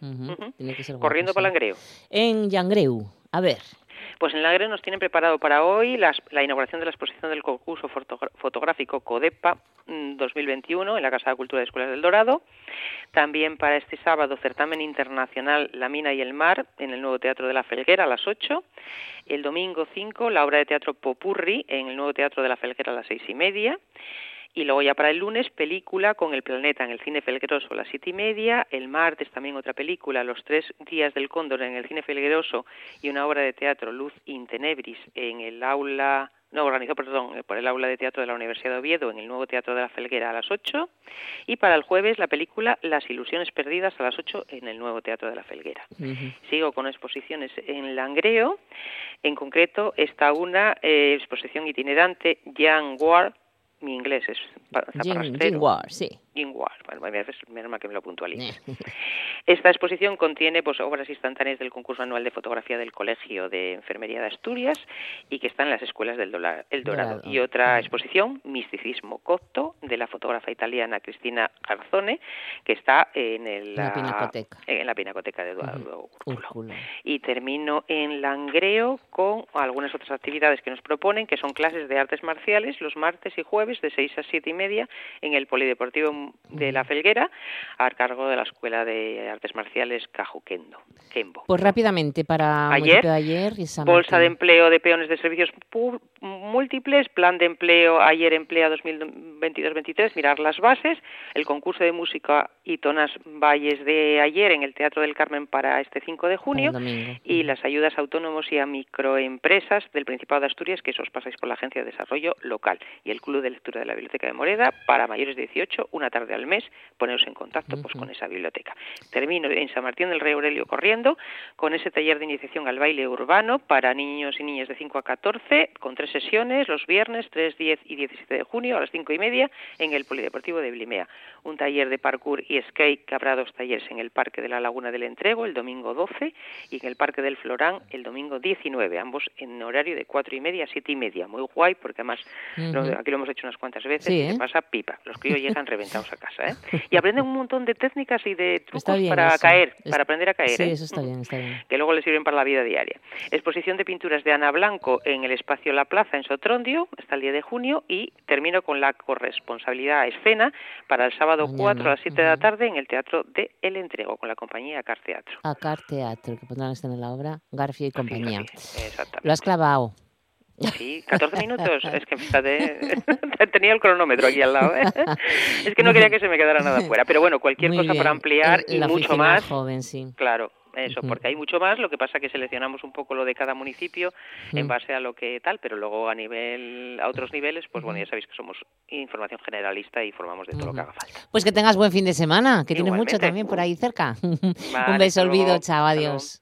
Corriendo para Langreo. En Yangreu. A ver. Pues en Langreo nos tienen preparado para hoy la inauguración de la exposición del concurso fotográfico CODEPA 2021 mm, en la Casa de Cultura de Escuelas del Dorado. También para este sábado, certamen internacional La Mina y el Mar en el nuevo Teatro de la Felguera a las 8. El domingo 5, la obra de teatro Popurri en el nuevo Teatro de la Felguera a las seis y media. Y luego ya para el lunes, película con el planeta en el Cine Felgueroso a las siete y media. El martes también otra película, Los tres días del cóndor en el Cine Felgueroso y una obra de teatro, Luz in Tenebris, en el aula no, organizó, perdón, por el aula de teatro de la Universidad de Oviedo en el nuevo Teatro de la Felguera a las 8 y para el jueves la película Las ilusiones perdidas a las 8 en el nuevo Teatro de la Felguera. Sigo con exposiciones en Langreo, en concreto está una eh, exposición itinerante Jan Ward mi inglés es para sí. Ingwar, bueno, menos que me lo puntualice. Esta exposición contiene pues, obras instantáneas del concurso anual de fotografía del Colegio de Enfermería de Asturias y que están en las escuelas del El Dorado. Y otra exposición, Misticismo Cocto, de la fotógrafa italiana Cristina Garzone, que está en, el, la, pinacoteca. en la pinacoteca de Eduardo Úrculo. Y termino en Langreo con algunas otras actividades que nos proponen, que son clases de artes marciales los martes y jueves de 6 a 7 y media en el Polideportivo de la Felguera a cargo de la Escuela de Artes Marciales Cajuquendo. Kembo. Pues rápidamente para ayer, ayer bolsa de empleo de peones de servicios múltiples, plan de empleo ayer emplea 2022-23, mirar las bases, el concurso de música y tonas valles de ayer en el Teatro del Carmen para este 5 de junio y las ayudas a autónomos y a microempresas del Principado de Asturias que os pasáis por la Agencia de Desarrollo Local y el Club de Lectura de la Biblioteca de Moreda para mayores de 18, una tarde al mes, poneros en contacto pues, con esa biblioteca. Termino en San Martín del Rey Aurelio corriendo con ese taller de iniciación al baile urbano para niños y niñas de 5 a 14, con tres sesiones los viernes 3, 10 y 17 de junio a las 5 y media en el Polideportivo de Blimea. Un taller de parkour y skate que habrá dos talleres en el Parque de la Laguna del Entrego el domingo 12 y en el Parque del Florán el domingo 19, ambos en horario de 4 y media a 7 y media. Muy guay porque además aquí lo hemos hecho unas cuantas veces y se ¿eh? pasa pipa. Los críos llegan reventados a casa. ¿eh? Y aprenden un montón de técnicas y de trucos para caer, para aprender a caer. Sí, ¿eh? eso está bien, está bien. Que luego les sirven para la vida diaria. Exposición de pinturas de Ana Blanco en el espacio La Plaza en Sotrondio hasta el día de junio y termino con la corresponsabilidad escena para el sábado 4 a las 7 de la tarde en el Teatro de El Entrego con la compañía Car Teatro. A Car Teatro, que pondrán en la obra Garfio y compañía. Lo has clavado. Sí, 14 minutos. Es que tenía el cronómetro aquí al lado. ¿eh? Es que no quería que se me quedara nada fuera. Pero bueno, cualquier cosa para ampliar y mucho más. Joven, sí. Claro, eso, porque hay mucho más, lo que pasa que seleccionamos un poco lo de cada municipio en base a lo que tal, pero luego a nivel a otros niveles, pues bueno, ya sabéis que somos información generalista y formamos de todo lo que haga falta. Pues que tengas buen fin de semana, que tienes mucho también por ahí cerca. un beso, olvido, chao, adiós.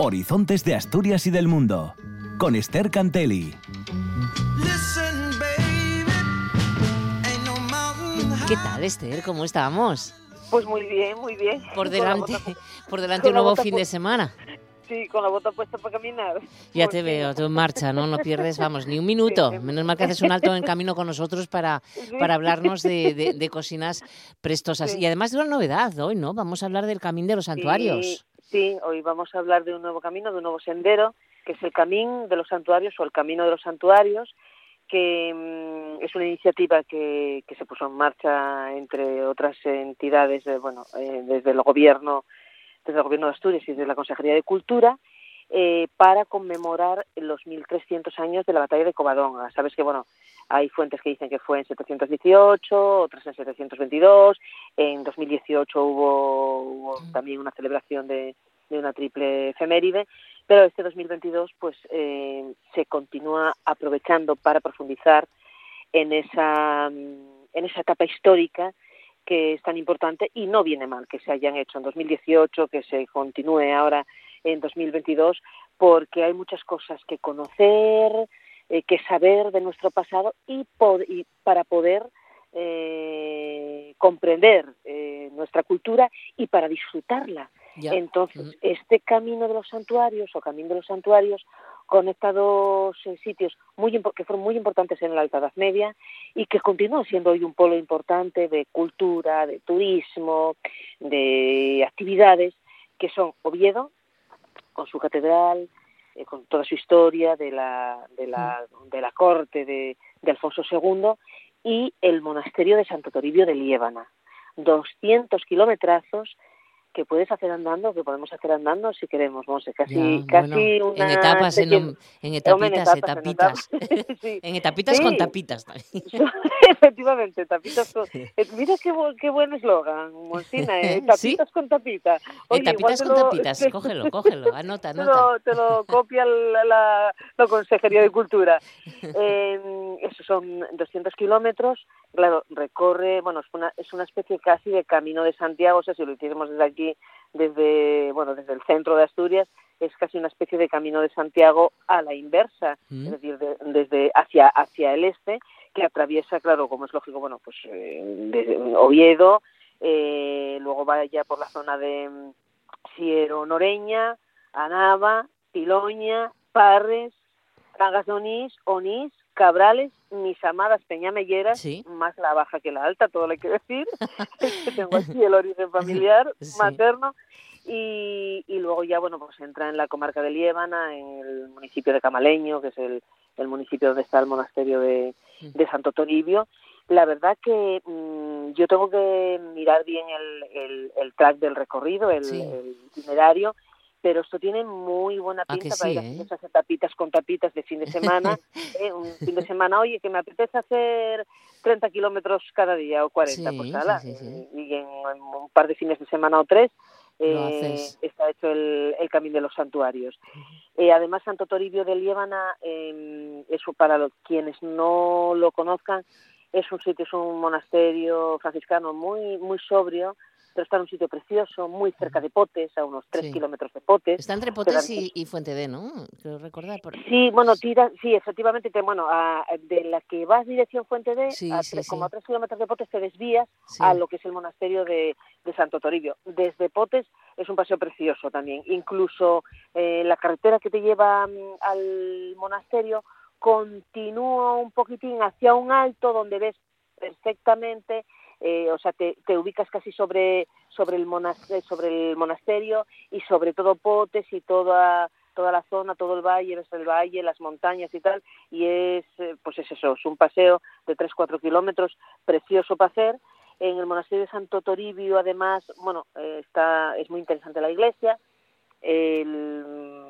Horizontes de Asturias y del Mundo, con Esther Cantelli. ¿Qué tal, Esther? ¿Cómo estamos? Pues muy bien, muy bien. Por delante, por delante un nuevo fin de semana. Sí, con la bota puesta para caminar. Ya te veo, tú en marcha, ¿no? No pierdes, vamos, ni un minuto. Menos mal que haces un alto en camino con nosotros para, para hablarnos de, de, cocinas prestosas. Y además de una novedad hoy, ¿no? Vamos a hablar del Camino de los Santuarios. Sí, hoy vamos a hablar de un nuevo camino, de un nuevo sendero, que es el Camino de los Santuarios o el Camino de los Santuarios, que mm, es una iniciativa que, se puso en marcha entre otras entidades, bueno, eh, desde el gobierno, desde el gobierno de Asturias y desde la Consejería de Cultura, eh, para conmemorar los 1.300 años de la batalla de Covadonga. Sabes que, bueno, hay fuentes que dicen que fue en 718, otras en 722, en 2018 hubo, hubo también una celebración de, de una triple efeméride, pero este 2022 pues eh, se continúa aprovechando para profundizar en esa en esa etapa histórica que es tan importante y no viene mal que se hayan hecho en 2018, que se continúe ahora en 2022, porque hay muchas cosas que conocer, eh, que saber de nuestro pasado y, y para poder eh, comprender eh, nuestra cultura y para disfrutarla. Entonces, este camino de los santuarios o camino de los santuarios conecta dos eh, sitios muy que fueron muy importantes en la Alta Edad Media y que continúan siendo hoy un polo importante de cultura, de turismo, de actividades, que son Oviedo, con su catedral, eh, con toda su historia de la, de la, de la corte de, de Alfonso II, y el monasterio de Santo Toribio de Liébana. 200 kilometrazos que puedes hacer andando, que podemos hacer andando si queremos, Monse, casi, casi una... En etapas, en, en, etapitas, en etapitas. En etapitas con tapitas Efectivamente, tapitas con... Eh, mira qué, qué buen eslogan, Monsina, eh, tapitas con tapitas. Oye, tapitas con tapitas, cógelo, cógelo, anota, anota. Te lo, te lo copia la, la, la, Consejería de Cultura. Eh, esos son 200 kilómetros, claro, recorre, bueno, es una, es una especie casi de camino de Santiago, o sea, si lo hiciéramos desde aquí desde, bueno, desde el centro de Asturias, es casi una especie de camino de Santiago a la inversa, mm. es decir, desde hacia, hacia el este, que atraviesa, claro, como es lógico, bueno, pues eh, Oviedo, eh, luego vaya por la zona de mm, Siero Noreña, Anava, Piloña, Parres, Cangas de Onís, Onís, Cabrales, mis amadas peñamelleras, más la baja que la alta, todo lo hay que decir. Tengo aquí el origen familiar materno. Y, luego ya, bueno, pues entra en la comarca de Liébana, en el municipio de Camaleño, que es el, municipio donde está el monasterio de, Santo Toribio. La verdad que mm, yo tengo que mirar bien el, el, track del recorrido, el itinerario, pero esto tiene muy buena pinta para ir a hacer eh? esas tapitas con tapitas de fin de semana. ¿eh? Un fin de semana, oye, que me apetece hacer 30 kilómetros cada día o 40, pues nada, y en, un par de fines de semana o tres eh, está hecho el, camino de los santuarios. Eh, además, Santo Toribio de Liébana, eh, eso para los, quienes no lo conozcan, es un sitio, es un monasterio franciscano muy, muy sobrio, pero está en un sitio precioso, muy cerca de Potes, a unos tres kilómetros de Potes. Está entre Potes y, Fuente D, ¿no? Creo recordar. Sí, bueno, tira, sí, efectivamente, te, bueno, de la que vas dirección Fuente D, a como a tres kilómetros de Potes te desvías a lo que es el monasterio de, Santo Toribio. Desde Potes es un paseo precioso también. Incluso eh, la carretera que te lleva mm, al monasterio continúa un poquitín hacia un alto donde ves perfectamente eh, o sea, te, te, ubicas casi sobre, sobre, el monasterio, sobre el monasterio y sobre todo Potes y toda toda la zona, todo el valle, el valle, las montañas y tal, y es, eh, pues es eso, es un paseo de 3-4 kilómetros, precioso para hacer. En el monasterio de Santo Toribio, además, bueno, eh, está, es muy interesante la iglesia. El,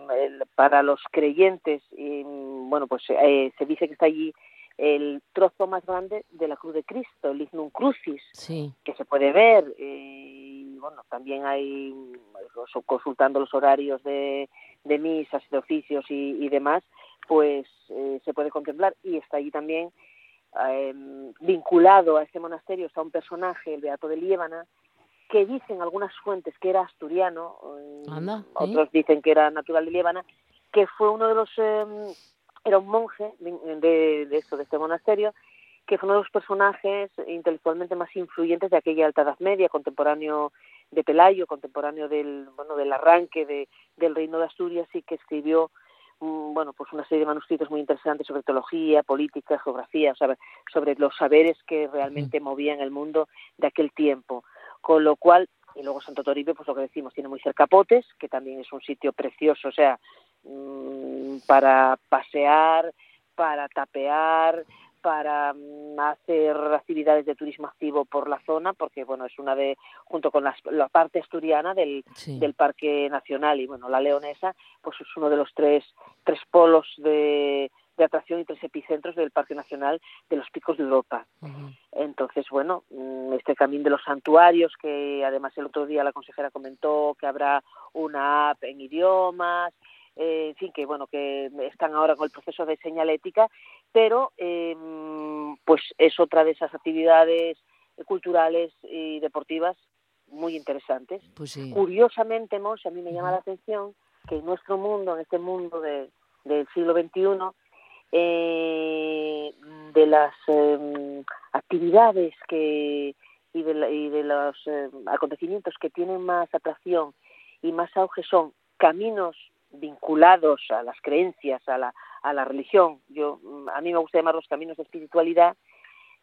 para los creyentes, bueno, pues eh, se dice que está allí el trozo más grande de la cruz de Cristo, el Ignum Crucis, que se puede ver. y bueno, también hay, consultando los horarios de, de misas, de oficios y, demás, pues eh, se puede contemplar. Y está allí también em, vinculado a este monasterio está un personaje, el Beato de Liébana, que dicen algunas fuentes que era asturiano, em, otros dicen que era natural de Liébana, que fue uno de los, em, era un monje de, de, esto, de este monasterio, que fue uno de los personajes intelectualmente más influyentes de aquella Alta Edad Media, contemporáneo de Pelayo, contemporáneo del, bueno, del arranque de, del Reino de Asturias y que escribió mm, bueno, pues una serie de manuscritos muy interesantes sobre teología, política, geografía, sobre los saberes que realmente movían el mundo de aquel tiempo. Con lo cual, y luego Santo Toribio, pues lo que decimos, tiene muy cerca Potes, que también es un sitio precioso, o sea, para pasear, para tapear, para mm, hacer actividades de turismo activo por la zona, porque bueno es una de junto con la parte asturiana del, del Parque Nacional y bueno la leonesa, pues es uno de los tres tres polos de, de atracción y tres epicentros del Parque Nacional de los Picos de Europa. Entonces, bueno, mm, este camino de los santuarios, que además el otro día la consejera comentó que habrá una app en idiomas, eh, en fin, que bueno, que están ahora con el proceso de señalética, pero em, pues es otra de esas actividades culturales y deportivas muy interesantes. Pues Curiosamente, Mos, a mí me llama la atención que en nuestro mundo, en este mundo de, del siglo XXI, eh, de las em, actividades que y de, y de los em, acontecimientos que tienen más atracción y más auge son caminos vinculados a las creencias, a la, a la religión. Yo, mm, a mí me gusta llamar los caminos de espiritualidad,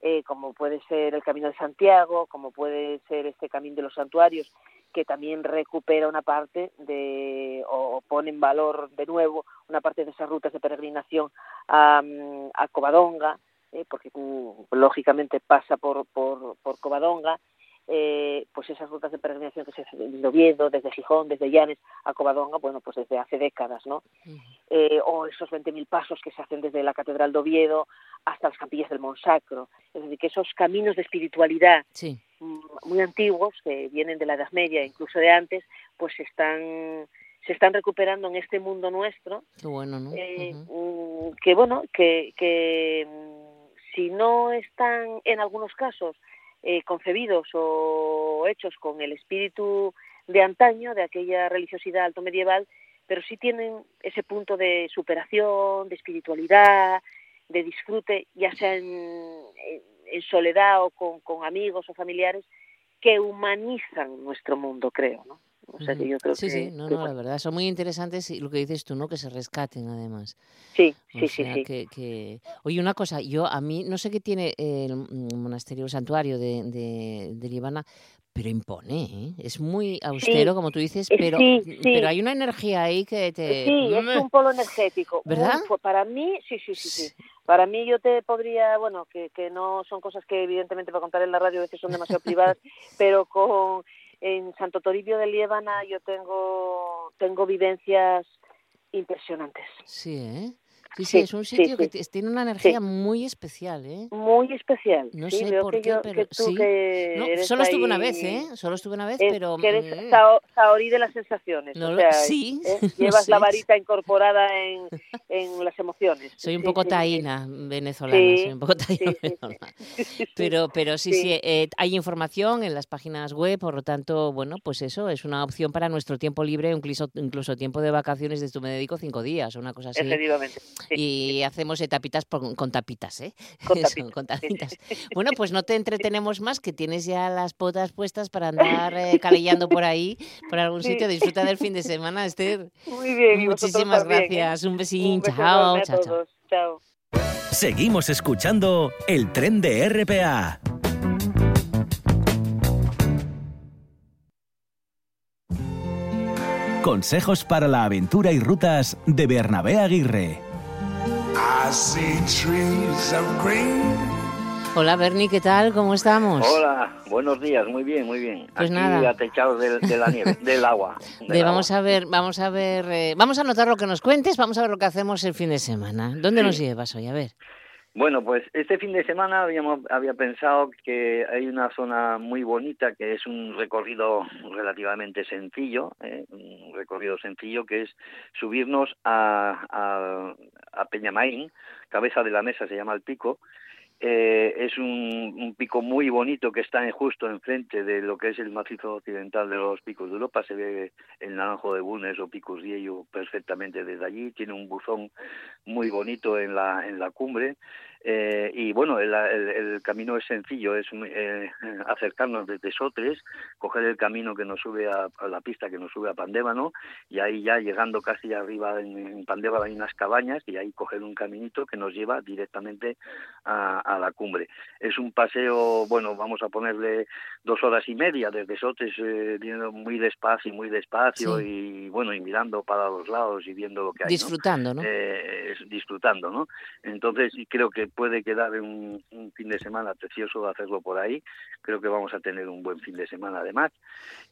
eh, como puede ser el Camino de Santiago, como puede ser este Camino de los Santuarios, que también recupera una parte de, o, pone en valor de nuevo una parte de esas rutas de peregrinación a, mm, a Covadonga, eh, porque mm, lógicamente pasa por, por, por Covadonga, eh, pues esas rutas de peregrinación que se hacen desde Oviedo, desde Gijón, desde Llanes a Covadonga, bueno, pues desde hace décadas, ¿no? eh, o esos 20.000 pasos que se hacen desde la Catedral de Oviedo hasta las Campillas del Monsacro. Es decir, que esos caminos de espiritualidad muy antiguos, que vienen de la Edad Media, incluso de antes, pues están se están recuperando en este mundo nuestro. Qué bueno, ¿no? Eh, mm, que bueno, que, que mm, si no están en algunos casos eh, concebidos o hechos con el espíritu de antaño, de aquella religiosidad alto medieval, pero sí tienen ese punto de superación, de espiritualidad, de disfrute, ya sea en, soledad o con, con, amigos o familiares, que humanizan nuestro mundo, creo, ¿no? O sea, que yo creo sí, que, sí, no, no, la verdad, son muy interesantes y lo que dices tú, ¿no? Que se rescaten, además. Sí, sí, sí, sí. Que, que... Oye, una cosa, yo a mí, no sé qué tiene el monasterio, el santuario de, de, de Libana, pero impone, ¿eh? es muy austero, como tú dices, pero, pero hay una energía ahí que te... Sí, es un polo energético. ¿Verdad? para mí, sí, sí, sí, sí. Para mí yo te podría, bueno, que, que no son cosas que evidentemente para contar en la radio a veces son demasiado privadas, pero con en Santo Toribio de Liébana yo tengo, tengo vivencias impresionantes. Sí, ¿eh? Sí, sí, es un sitio que tiene una energía muy especial, ¿eh? Muy especial. No sé por qué, pero sí. solo estuve una vez, ¿eh? Solo estuve una vez, pero... Que eres mm. saorí de las sensaciones. o sea, sí. ¿eh? Llevas la varita incorporada en, en, las emociones. Soy un poco taína venezolana, soy un poco taína venezolana. Pero, pero sí, sí, eh, hay información en las páginas web, por lo tanto, bueno, pues eso es una opción para nuestro tiempo libre, incluso, incluso tiempo de vacaciones, de esto me dedico cinco días o una cosa así. Efectivamente. y hacemos tapitas con tapitas, ¿eh? Con tapitas. Bueno, pues no te entretenemos más, que tienes ya las potas puestas para andar eh, calellando por ahí, por algún sitio. Disfruta del fin de semana, Esther. Muy bien. Muchísimas ¿eh? gracias. Un besín. Chao. Chao. Seguimos escuchando el tren de RPA. Consejos para la aventura y rutas de Bernabé Aguirre. Hola Bernie, ¿qué tal? ¿Cómo estamos? Hola, buenos días, muy bien, muy bien. Pues Aquí nada. atechados de, de la nieve, del agua. del De- agua. vamos a ver, vamos a ver, eh, vamos a anotar lo que nos cuentes, vamos a ver lo que hacemos el fin de semana. ¿Dónde nos llevas hoy? A ver. Bueno, pues este fin de semana habíamos, había pensado que hay una zona muy bonita que es un recorrido relativamente sencillo, ¿eh? un recorrido sencillo que es subirnos a, a, a cabeza de la mesa se llama el pico, eh, es un, pico muy bonito que está justo enfrente de lo que es el macizo occidental de los picos de Europa. Se ve el naranjo de Bunes o Picos Diello perfectamente desde allí. Tiene un buzón muy bonito en la, en la cumbre. Eh, y bueno, el, el- el camino es sencillo, es eh, acercarnos desde Sotres, coger el camino que nos sube a, a la pista que nos sube a Pandévano y ahí ya llegando casi arriba en, en Pandévano hay unas cabañas y ahí coger un caminito que nos lleva directamente a, a la cumbre. Es un paseo, bueno, vamos a ponerle dos horas y media desde Sotres, eh, viendo muy despacio, muy despacio Sí. y bueno, y mirando para los lados y viendo lo que hay. Disfrutando, ¿no? eh, disfrutando, ¿no? Entonces y creo que puede quedar un, un fin de semana precioso hacerlo por ahí. Creo que vamos a tener un buen fin de semana además.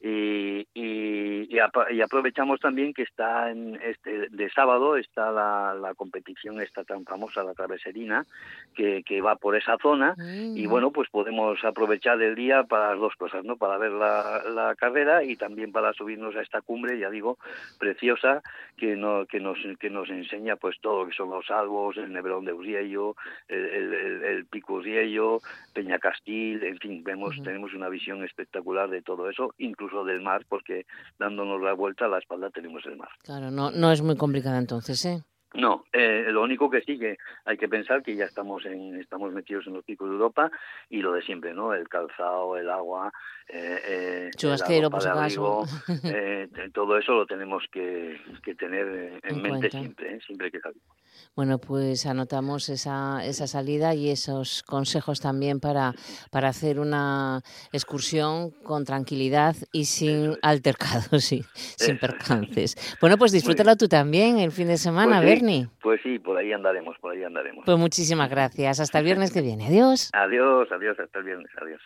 Y, y, y y aprovechamos también que está en este de sábado está la, la competición esta tan famosa la traveserina que, que va por esa zona y bueno pues podemos aprovechar el día para las dos cosas no para ver la, la carrera y también para subirnos a esta cumbre ya digo preciosa que no, que nos que nos enseña pues todo lo que son los albos el Nebrón de Uriello el, el, el, Uriello Peñacastil en fin vemos tenemos una visión espectacular de todo eso incluso del mar porque dándonos la vuelta a la espalda tenemos el mar Claro, no, no es muy complicada entonces, ¿eh? no, eh, lo único que sí que hay que pensar que ya estamos en estamos metidos en los picos de Europa y lo de siempre, ¿no? El calzado, el agua, eh, eh, Chubasquero, por acaso. eh, todo eso lo tenemos que, que tener en, En mente cuenta. siempre, ¿eh? siempre que salimos. Bueno, pues anotamos esa, esa salida y esos consejos también para, para hacer una excursión con tranquilidad y sin altercados, sí, sin Eso percances. Bueno, pues disfrútalo tú también el fin de semana, Pues sí, Bernie. Pues sí, por ahí andaremos, por ahí andaremos. Pues muchísimas gracias. Hasta el viernes que viene. Adiós. Adiós, adiós, hasta el viernes, adiós.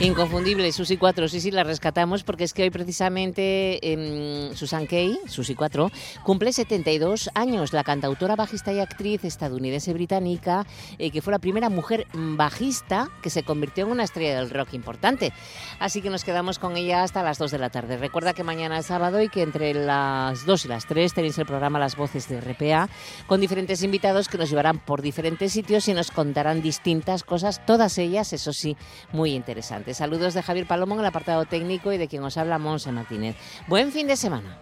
Inconfundible, Susi 4, sí, sí, la rescatamos porque es que hoy precisamente em, Susan Kay, Susi 4, cumple 72 años, la cantautora, bajista y actriz estadounidense británica, eh, que fue la primera mujer bajista que se convirtió en una estrella del rock importante. Así que nos quedamos con ella hasta las 2 de la tarde. Recuerda que mañana es sábado y que entre las 2 y las 3 tenéis el programa Las Voces de RPA con diferentes invitados que nos llevarán por diferentes sitios y nos contarán distintas cosas, todas ellas, eso sí, muy interesantes. Saludos de Javier Palomo en el apartado técnico y de quien os habla Monse Martínez. Buen fin de semana.